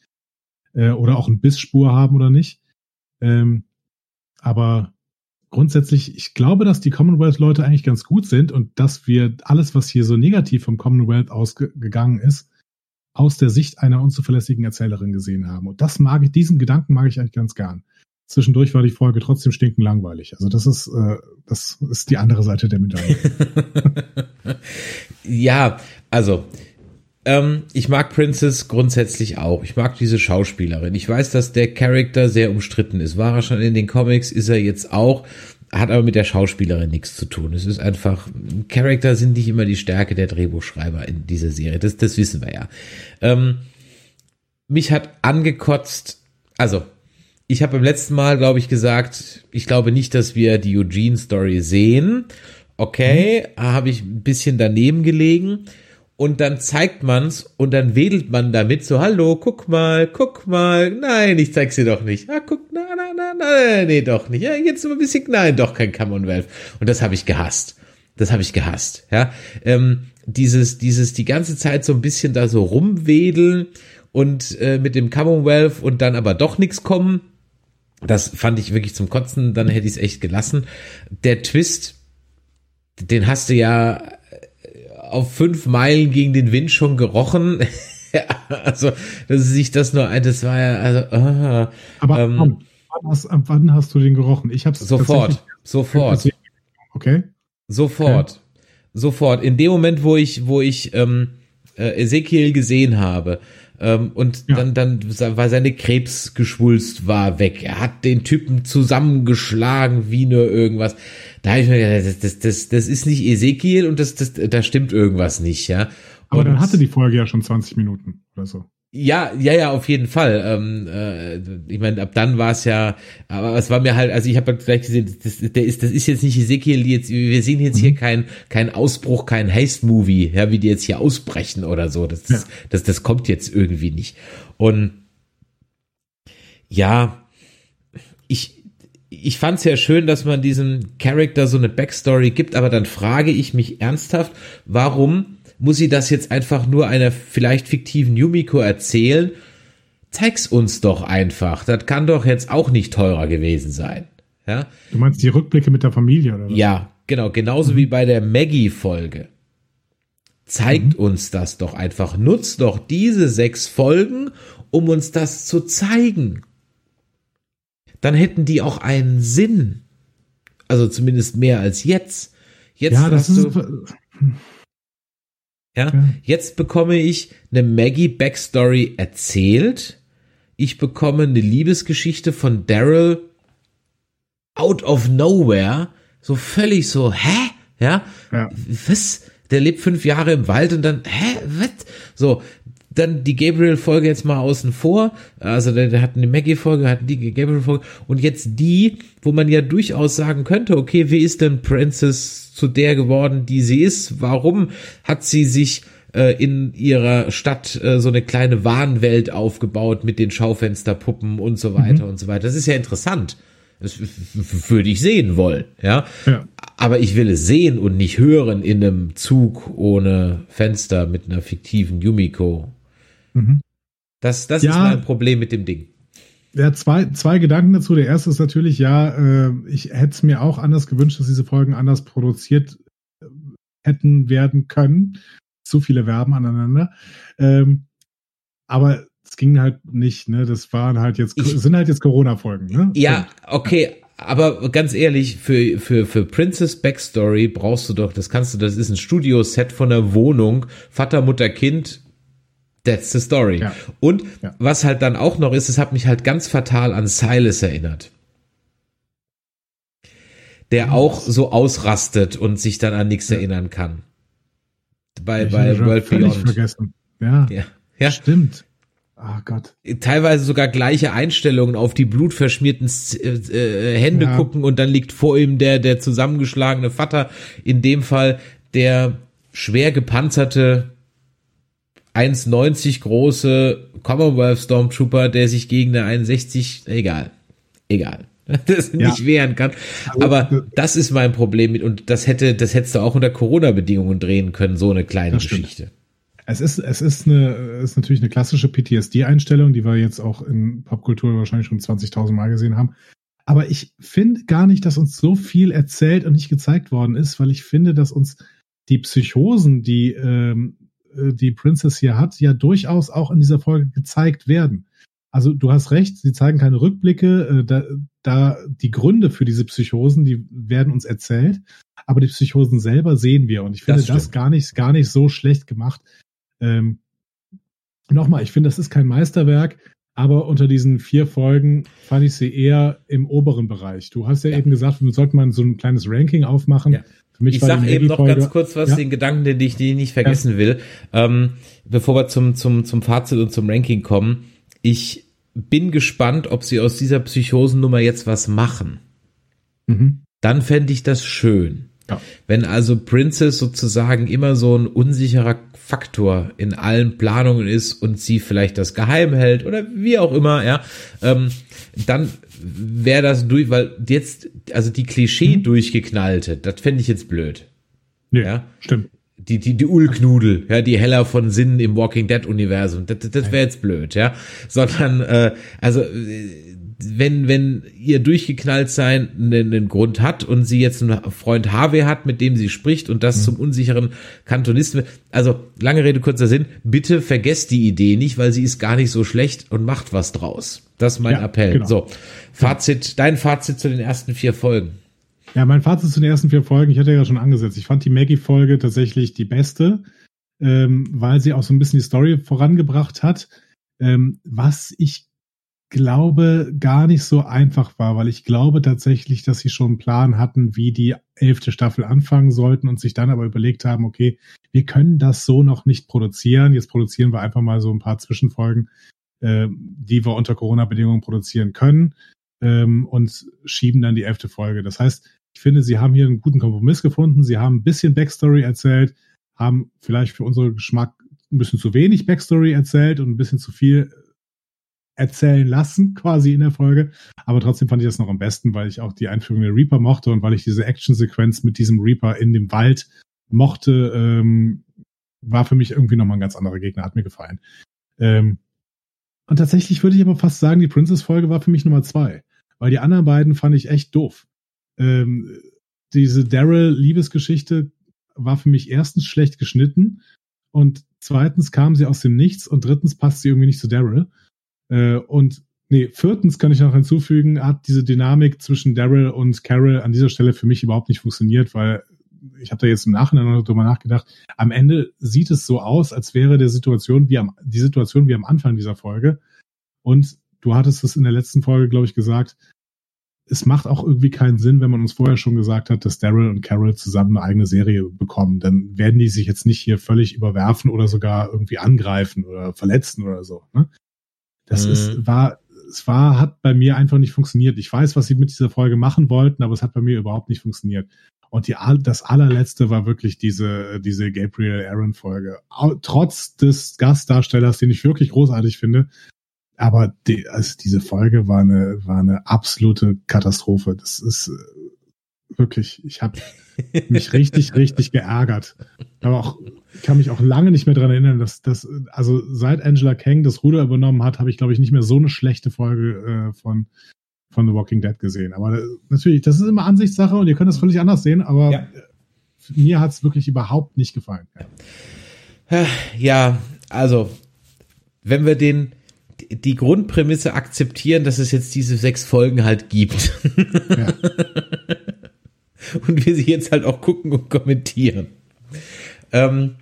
Äh, oder auch eine Bissspur haben oder nicht. Ähm, aber grundsätzlich, ich glaube, dass die Commonwealth-Leute eigentlich ganz gut sind und dass wir alles, was hier so negativ vom Commonwealth ausgegangen ist, aus der Sicht einer unzuverlässigen Erzählerin gesehen haben. Und das mag ich, diesen Gedanken mag ich eigentlich ganz gern. Zwischendurch war die Folge trotzdem stinkend langweilig. Also das ist, äh, das ist die andere Seite der Medaille. <laughs> ja, also ähm, ich mag Princess grundsätzlich auch. Ich mag diese Schauspielerin. Ich weiß, dass der Charakter sehr umstritten ist. War er schon in den Comics, ist er jetzt auch. Hat aber mit der Schauspielerin nichts zu tun. Es ist einfach, Charakter sind nicht immer die Stärke der Drehbuchschreiber in dieser Serie. Das, das wissen wir ja. Ähm, mich hat angekotzt, also ich habe beim letzten Mal, glaube ich, gesagt, ich glaube nicht, dass wir die Eugene-Story sehen. Okay, mhm. habe ich ein bisschen daneben gelegen. Und dann zeigt man's und dann wedelt man damit so, hallo, guck mal, guck mal, nein, ich zeig's dir doch nicht. Ah, guck, na, na, na, na, nee, doch nicht. Ja, jetzt ein bisschen, nein, doch kein Commonwealth. Und das habe ich gehasst. Das habe ich gehasst, ja. Ähm, dieses, dieses, die ganze Zeit so ein bisschen da so rumwedeln und äh, mit dem Commonwealth und dann aber doch nichts kommen. Das fand ich wirklich zum Kotzen, dann hätte ich es echt gelassen. Der Twist, den hast du ja auf fünf Meilen gegen den Wind schon gerochen. <laughs> also, dass sich das nur ein, das war ja, also, ah, Aber ähm, wann, hast, wann hast du den gerochen? Ich hab's sofort, sofort. Okay. Sofort. Okay. Sofort. In dem Moment, wo ich, wo ich ähm, äh, Ezekiel gesehen habe, ähm, und ja. dann, dann war seine Krebsgeschwulst war weg. Er hat den Typen zusammengeschlagen wie nur irgendwas. Da habe ich mir gedacht, das, das, das, das ist nicht Ezekiel und das, das, da stimmt irgendwas nicht, ja. Aber dann hatte die Folge ja schon 20 Minuten oder so. Ja, ja, ja, auf jeden Fall. Ähm, äh, ich meine, ab dann war es ja, aber es war mir halt, also ich habe halt gleich gesehen, das, der ist, das ist jetzt nicht Ezekiel, jetzt, wir sehen jetzt hier mhm. kein, kein Ausbruch, kein Haste-Movie, ja, wie die jetzt hier ausbrechen oder so. Das, ja. das, das kommt jetzt irgendwie nicht. Und ja, ich, ich fand es ja schön, dass man diesem Charakter so eine Backstory gibt, aber dann frage ich mich ernsthaft, warum muss sie das jetzt einfach nur einer vielleicht fiktiven Yumiko erzählen? Zeig's uns doch einfach. Das kann doch jetzt auch nicht teurer gewesen sein. Ja? Du meinst die Rückblicke mit der Familie oder was? Ja, genau. Genauso mhm. wie bei der Maggie-Folge. Zeigt mhm. uns das doch einfach. Nutzt doch diese sechs Folgen, um uns das zu zeigen. Dann hätten die auch einen Sinn. Also zumindest mehr als jetzt. Jetzt ja, das ist. Du, ja, jetzt bekomme ich eine Maggie Backstory erzählt. Ich bekomme eine Liebesgeschichte von Daryl out of nowhere. So völlig so, hä? Ja? ja. Was? Der lebt fünf Jahre im Wald und dann, hä? Was? So, dann die Gabriel-Folge jetzt mal außen vor. Also der, der hatten die Maggie-Folge, hatten die Gabriel-Folge und jetzt die, wo man ja durchaus sagen könnte, okay, wie ist denn Princess zu der geworden, die sie ist? Warum hat sie sich äh, in ihrer Stadt äh, so eine kleine Wahnwelt aufgebaut mit den Schaufensterpuppen und so weiter mhm. und so weiter? Das ist ja interessant. Das würde ich sehen wollen, ja? ja. Aber ich will es sehen und nicht hören in einem Zug ohne Fenster mit einer fiktiven Yumiko. Mhm. Das, das ja. ist mein Problem mit dem Ding. Ja, zwei, zwei Gedanken dazu. Der erste ist natürlich, ja, äh, ich hätte es mir auch anders gewünscht, dass diese Folgen anders produziert äh, hätten werden können. Zu viele Verben aneinander. Ähm, aber es ging halt nicht, ne? Das waren halt jetzt, ich, sind halt jetzt Corona-Folgen, ne? Ja, okay. Aber ganz ehrlich, für, für, für Princess Backstory brauchst du doch, das kannst du, das ist ein Studioset von der Wohnung, Vater, Mutter, Kind, That's the story. Ja. Und ja. was halt dann auch noch ist, es hat mich halt ganz fatal an Silas erinnert. Der auch so ausrastet und sich dann an nichts ja. erinnern kann. Bei, ich bei World Beyond. vergessen. Ja. ja. Ja. Stimmt. Oh Gott. Teilweise sogar gleiche Einstellungen auf die blutverschmierten äh, äh, Hände ja. gucken und dann liegt vor ihm der, der zusammengeschlagene Vater. In dem Fall der schwer gepanzerte 1,90 große Commonwealth Stormtrooper, der sich gegen eine 61, egal, egal, <laughs> das ja. nicht wehren kann. Also, Aber äh, das ist mein Problem mit, und das hätte, das hättest du auch unter Corona-Bedingungen drehen können, so eine kleine Geschichte. Es ist, es ist eine, ist natürlich eine klassische PTSD-Einstellung, die wir jetzt auch in Popkultur wahrscheinlich schon 20.000 Mal gesehen haben. Aber ich finde gar nicht, dass uns so viel erzählt und nicht gezeigt worden ist, weil ich finde, dass uns die Psychosen, die ähm, äh, die Princess hier hat, ja durchaus auch in dieser Folge gezeigt werden. Also du hast recht, sie zeigen keine Rückblicke, äh, da, da die Gründe für diese Psychosen, die werden uns erzählt, aber die Psychosen selber sehen wir und ich finde das, das gar nicht gar nicht so schlecht gemacht. Ähm, Nochmal, ich finde, das ist kein Meisterwerk, aber unter diesen vier Folgen fand ich sie eher im oberen Bereich. Du hast ja, ja. eben gesagt, wir sollten mal so ein kleines Ranking aufmachen. Ja ich sag eben noch ganz kurz was, ja? den Gedanken, den ich, den ich nicht vergessen ja. will, ähm, bevor wir zum, zum, zum Fazit und zum Ranking kommen. Ich bin gespannt, ob sie aus dieser Psychosennummer jetzt was machen. Mhm. Dann fände ich das schön. Ja. Wenn also Princess sozusagen immer so ein unsicherer Faktor in allen Planungen ist und sie vielleicht das geheim hält oder wie auch immer, ja, ähm, dann wäre das durch, weil jetzt, also die Klischee mhm. durchgeknallte, das fände ich jetzt blöd. Nee, ja, stimmt. Die, die, die Ulknudel, ja, die Heller von Sinn im Walking Dead Universum, das, das wäre jetzt blöd, ja. Sondern, äh, also, wenn, wenn ihr durchgeknallt sein einen, einen Grund hat und sie jetzt einen Freund Harvey hat, mit dem sie spricht und das mhm. zum unsicheren Kantonisten, also lange Rede, kurzer Sinn, bitte vergesst die Idee nicht, weil sie ist gar nicht so schlecht und macht was draus. Das ist mein ja, Appell. Genau. So, Fazit, dein Fazit zu den ersten vier Folgen. Ja, mein Fazit zu den ersten vier Folgen, ich hatte ja schon angesetzt. Ich fand die Maggie-Folge tatsächlich die beste, ähm, weil sie auch so ein bisschen die Story vorangebracht hat. Ähm, was ich glaube, gar nicht so einfach war, weil ich glaube tatsächlich, dass sie schon einen Plan hatten, wie die elfte Staffel anfangen sollten und sich dann aber überlegt haben, okay, wir können das so noch nicht produzieren. Jetzt produzieren wir einfach mal so ein paar Zwischenfolgen, äh, die wir unter Corona-Bedingungen produzieren können ähm, und schieben dann die elfte Folge. Das heißt, ich finde, sie haben hier einen guten Kompromiss gefunden. Sie haben ein bisschen Backstory erzählt, haben vielleicht für unseren Geschmack ein bisschen zu wenig Backstory erzählt und ein bisschen zu viel erzählen lassen, <laughs> quasi in der Folge. Aber trotzdem fand ich das noch am besten, weil ich auch die Einführung der Reaper mochte und weil ich diese Actionsequenz mit diesem Reaper in dem Wald mochte, ähm, war für mich irgendwie nochmal ein ganz anderer Gegner, hat mir gefallen. Ähm, und tatsächlich würde ich aber fast sagen, die Princess-Folge war für mich Nummer zwei, weil die anderen beiden fand ich echt doof. Ähm, diese Daryl-Liebesgeschichte war für mich erstens schlecht geschnitten und zweitens kam sie aus dem Nichts und drittens passt sie irgendwie nicht zu Daryl. Äh, und nee, viertens kann ich noch hinzufügen, hat diese Dynamik zwischen Daryl und Carol an dieser Stelle für mich überhaupt nicht funktioniert, weil ich habe da jetzt im Nachhinein noch drüber nachgedacht. Am Ende sieht es so aus, als wäre der Situation wie am, die Situation wie am Anfang dieser Folge. Und du hattest es in der letzten Folge, glaube ich, gesagt. Es macht auch irgendwie keinen Sinn, wenn man uns vorher schon gesagt hat, dass Daryl und Carol zusammen eine eigene Serie bekommen. Dann werden die sich jetzt nicht hier völlig überwerfen oder sogar irgendwie angreifen oder verletzen oder so. Ne? Das mhm. ist, war, es war, hat bei mir einfach nicht funktioniert. Ich weiß, was sie mit dieser Folge machen wollten, aber es hat bei mir überhaupt nicht funktioniert. Und die, das allerletzte war wirklich diese, diese Gabriel Aaron Folge. Trotz des Gastdarstellers, den ich wirklich großartig finde. Aber die, also diese Folge war eine, war eine absolute Katastrophe. Das ist äh, wirklich, ich habe <laughs> mich richtig, richtig geärgert. Aber auch, ich kann mich auch lange nicht mehr dran erinnern, dass das, also seit Angela Kang das Ruder übernommen hat, habe ich, glaube ich, nicht mehr so eine schlechte Folge äh, von, von The Walking Dead gesehen. Aber äh, natürlich, das ist immer Ansichtssache und ihr könnt das völlig anders sehen, aber ja. mir hat es wirklich überhaupt nicht gefallen. Ja. ja, also, wenn wir den, die Grundprämisse akzeptieren, dass es jetzt diese sechs Folgen halt gibt. Ja. <laughs> und wir sie jetzt halt auch gucken und kommentieren. Ähm,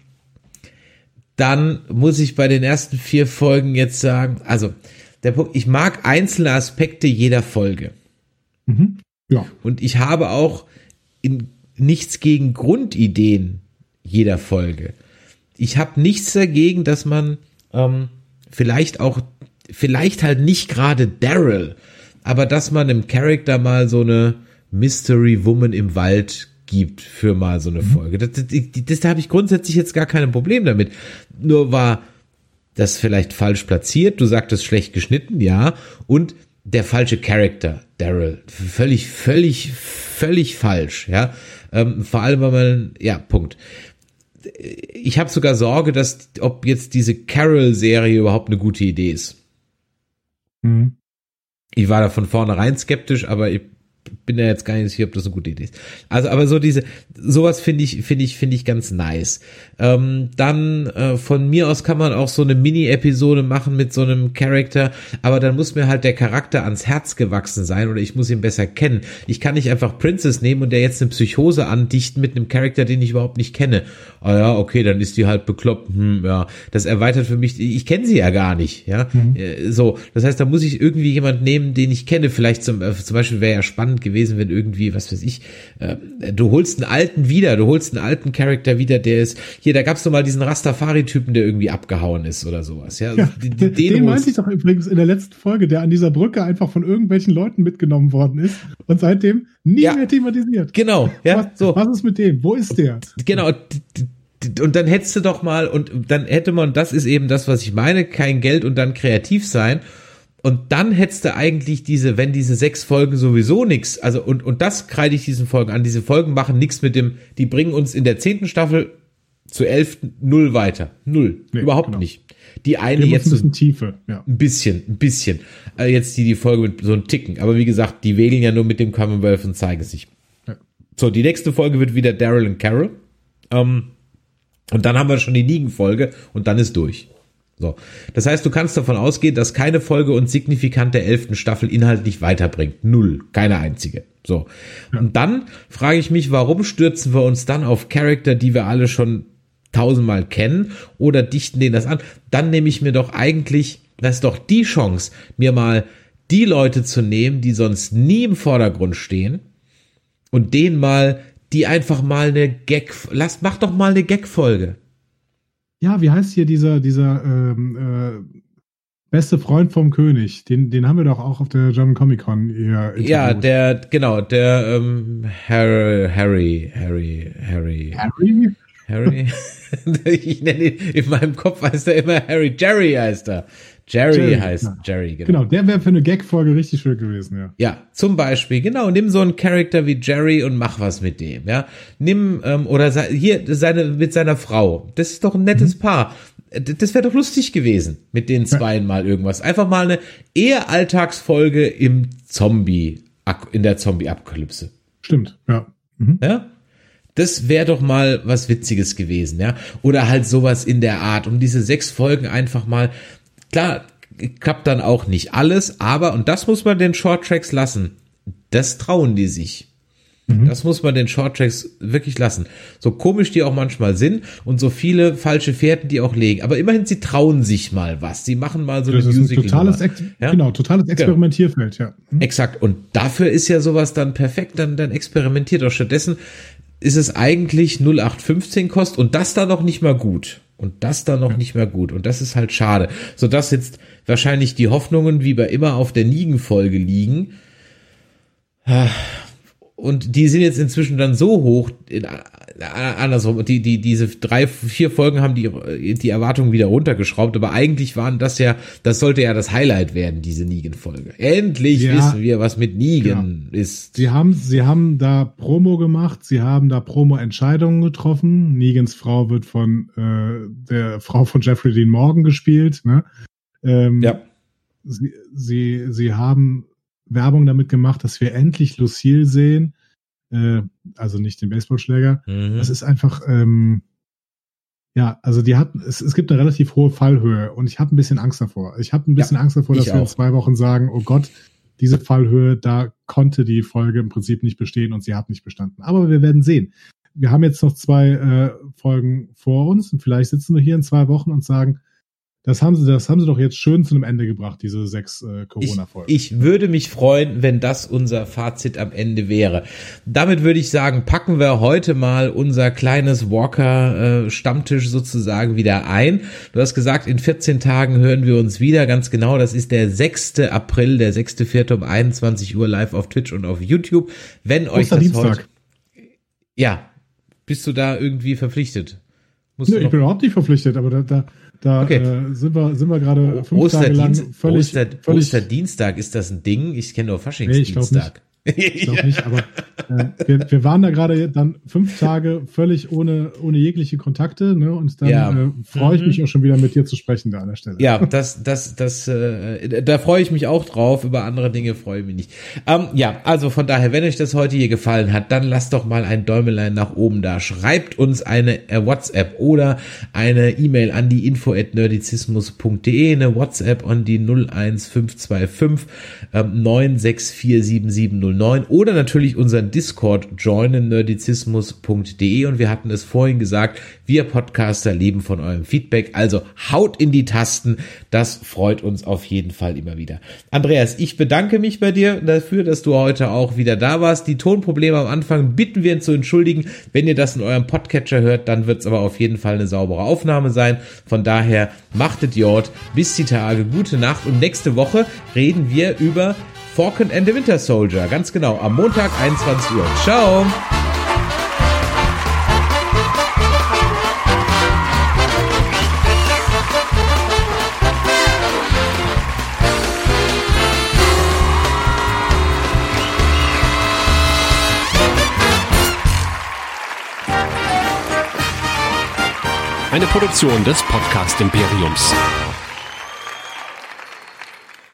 dann muss ich bei den ersten vier Folgen jetzt sagen, also der Punkt, ich mag einzelne Aspekte jeder Folge. Mhm. Ja. Und ich habe auch in, nichts gegen Grundideen jeder Folge. Ich habe nichts dagegen, dass man ähm, vielleicht auch, vielleicht halt nicht gerade Daryl, aber dass man im Charakter mal so eine Mystery Woman im Wald gibt für mal so eine mhm. Folge. Das, das, das, da habe ich grundsätzlich jetzt gar kein Problem damit. Nur war das vielleicht falsch platziert. Du sagtest schlecht geschnitten, ja. Und der falsche Charakter, Daryl, völlig, völlig, völlig falsch, ja. Ähm, vor allem, weil man, ja, Punkt. Ich habe sogar Sorge, dass ob jetzt diese Carol-Serie überhaupt eine gute Idee ist. Mhm. Ich war da von vornherein skeptisch, aber ich bin ja jetzt gar nicht sicher, ob das eine gute Idee ist. Also, aber so diese, sowas finde ich, finde ich, finde ich ganz nice. Ähm, dann äh, von mir aus kann man auch so eine Mini-Episode machen mit so einem Charakter, aber dann muss mir halt der Charakter ans Herz gewachsen sein oder ich muss ihn besser kennen. Ich kann nicht einfach Princess nehmen und der jetzt eine Psychose andichten mit einem Charakter, den ich überhaupt nicht kenne. Ah ja, okay, dann ist die halt bekloppt. Hm, ja, das erweitert für mich. Ich kenne sie ja gar nicht. Ja, mhm. Äh, so. Das heißt, da muss ich irgendwie jemand nehmen, den ich kenne. Vielleicht zum, äh, zum Beispiel wäre ja spannend spannend gewesen, wenn irgendwie, was weiß ich, äh, du holst einen alten wieder, du holst einen alten Charakter wieder, der ist, hier, da gab's doch mal diesen Rastafari-Typen, der irgendwie abgehauen ist oder sowas. Ja, ja den, den, den meinte ich doch übrigens in der letzten Folge, der an dieser Brücke einfach von irgendwelchen Leuten mitgenommen worden ist und seitdem nie ja, mehr thematisiert. Genau, ja. Was, so. was ist mit dem? Wo ist der? Genau, und dann hättest du doch mal, und dann hätte man, das ist eben das, was ich meine, kein Geld und dann kreativ sein. Und dann hättest du eigentlich diese, wenn diese sechs Folgen sowieso nichts, also und, und das kreide ich diesen Folgen an, diese Folgen machen nichts mit dem, die bringen uns in der zehnten Staffel zu elf null weiter. Null. Nee, Überhaupt genau. nicht. Die eine jetzt. Ein bisschen so, Tiefe, ja. Ein bisschen, ein bisschen. Äh, jetzt die, die Folge mit so einem Ticken. Aber wie gesagt, die wägeln ja nur mit dem Commonwealth und zeigen sich. Ja. So, die nächste Folge wird wieder Daryl und Carol. Ähm, und dann haben wir schon die Nigen-Folge und dann ist durch. So. Das heißt, du kannst davon ausgehen, dass keine Folge uns signifikant der elften Staffel inhaltlich weiterbringt. Null. Keine einzige. So. Und dann frage ich mich, warum stürzen wir uns dann auf Charakter, die wir alle schon tausendmal kennen oder dichten denen das an? Dann nehme ich mir doch eigentlich das ist doch die Chance, mir mal die Leute zu nehmen, die sonst nie im Vordergrund stehen und denen mal, die einfach mal eine Gag, lass, mach doch mal eine Gag-Folge. Ja, wie heißt hier dieser, dieser ähm, äh, beste Freund vom König? Den, den haben wir doch auch auf der German Comic Con hier. Ja, der, genau, der ähm, Harry, Harry, Harry, Harry. Harry? Harry? <laughs> ich nenne ihn, in meinem Kopf heißt er immer Harry. Jerry heißt er. Jerry, Jerry, heißt ja. Jerry, genau. Genau, der wäre für eine Gag-Folge richtig schön gewesen, ja. Ja, zum Beispiel, genau, nimm so einen Charakter wie Jerry und mach was mit dem, ja. Nimm, ähm, oder se hier, seine, mit seiner Frau. Das ist doch ein nettes Paar. D- Das wäre doch lustig gewesen, mit den zweien mal irgendwas. Einfach mal eine eher Alltagsfolge im Zombie, in der Zombie-Apokalypse. Stimmt, ja. Mhm. Ja? Das wäre doch mal was Witziges gewesen, ja. Oder halt sowas in der Art, um diese sechs Folgen einfach mal, klar, klappt dann auch nicht alles, aber, und das muss man den Shorttracks lassen, das trauen die sich. Das muss man den Shorttracks wirklich lassen. So komisch die auch manchmal sind und so viele falsche Fährten die auch legen. Aber immerhin, sie trauen sich mal was. Sie machen mal so Das eine ist ein totales, Ex Ja? genau, totales Experimentierfeld, ja. Mhm. Exakt. Und dafür ist ja sowas dann perfekt, dann, dann experimentiert auch. Stattdessen ist es eigentlich 0815 Kost und das dann noch nicht mal gut. Und das dann noch nicht mehr gut. Und das ist halt schade. Sodass jetzt wahrscheinlich die Hoffnungen wie bei immer auf der Nigen-Folge liegen. Und die sind jetzt inzwischen dann so hoch, in, andersrum, die, die, diese drei, vier Folgen haben die, die Erwartungen wieder runtergeschraubt, aber eigentlich waren das ja, das sollte ja das Highlight werden, diese Negan-Folge. Endlich Ja. wissen wir, was mit Negan ist. Sie haben, sie haben da Promo gemacht, sie haben da Promo-Entscheidungen getroffen. Negans Frau wird von äh, der Frau von Jeffrey Dean Morgan gespielt. Ne? Ähm, Ja. sie, sie, sie haben Werbung damit gemacht, dass wir endlich Lucille sehen. Äh, also nicht den Baseballschläger. Mhm. Das ist einfach, ähm, ja, also die hat, es, es gibt eine relativ hohe Fallhöhe und ich habe ein bisschen Angst davor. Ich habe ein bisschen Ja, Angst davor, dass wir in zwei Wochen sagen, oh Gott, diese Fallhöhe, da konnte die Folge im Prinzip nicht bestehen und sie hat nicht bestanden. Aber wir werden sehen. Wir haben jetzt noch zwei äh, Folgen vor uns und vielleicht sitzen wir hier in zwei Wochen und sagen, das haben sie, das haben sie doch jetzt schön zu einem Ende gebracht, diese sechs äh, Ich, Corona-Folgen. ich würde mich freuen, wenn das unser Fazit am Ende wäre. Damit würde ich sagen, packen wir heute mal unser kleines Walker-Stammtisch sozusagen wieder ein. Du hast gesagt, in 14 Tagen hören wir uns wieder. Ganz genau, das ist der 6. April, der 6.4. um 21 Uhr live auf Twitch und auf YouTube. Wenn euch das Osterdienstag. heute... Ja, bist du da irgendwie verpflichtet? Musst du ich bin überhaupt nicht verpflichtet, aber da, da, da Okay. äh, sind wir, sind wir gerade fünf Tage lang Osterdienst, völlig, Oster, völlig Osterdienstag, ist das ein Ding? Ich kenne nur Nee, ich glaube nicht, aber äh, wir, wir waren da gerade dann fünf Tage völlig ohne, ohne jegliche Kontakte, ne? Und dann Ja. äh, freue ich mich auch schon wieder mit dir zu sprechen da an der Stelle. Ja, das, das, das, äh, da freue ich mich auch drauf. Über andere Dinge freue ich mich nicht. Ähm, ja, also von daher, wenn euch das heute hier gefallen hat, dann lasst doch mal ein Däumelein nach oben da. Schreibt uns eine äh, WhatsApp oder eine E-Mail an die info at nerdizismus.de, eine WhatsApp an die 01525 ähm, 9647709 oder natürlich unseren Discord joinen nerdizismus.de und wir hatten es vorhin gesagt, wir Podcaster leben von eurem Feedback, also haut in die Tasten, das freut uns auf jeden Fall immer wieder. Andreas, ich bedanke mich bei dir dafür, dass du heute auch wieder da warst. Die Tonprobleme am Anfang bitten wir zu entschuldigen. Wenn ihr das in eurem Podcatcher hört, dann wird es aber auf jeden Fall eine saubere Aufnahme sein. Von daher machtet Jord, bis die Tage, gute Nacht und nächste Woche reden wir über Falcon and the Winter Soldier. Ganz genau, am Montag 21 Uhr. Ciao! Eine Produktion des Podcast Imperiums.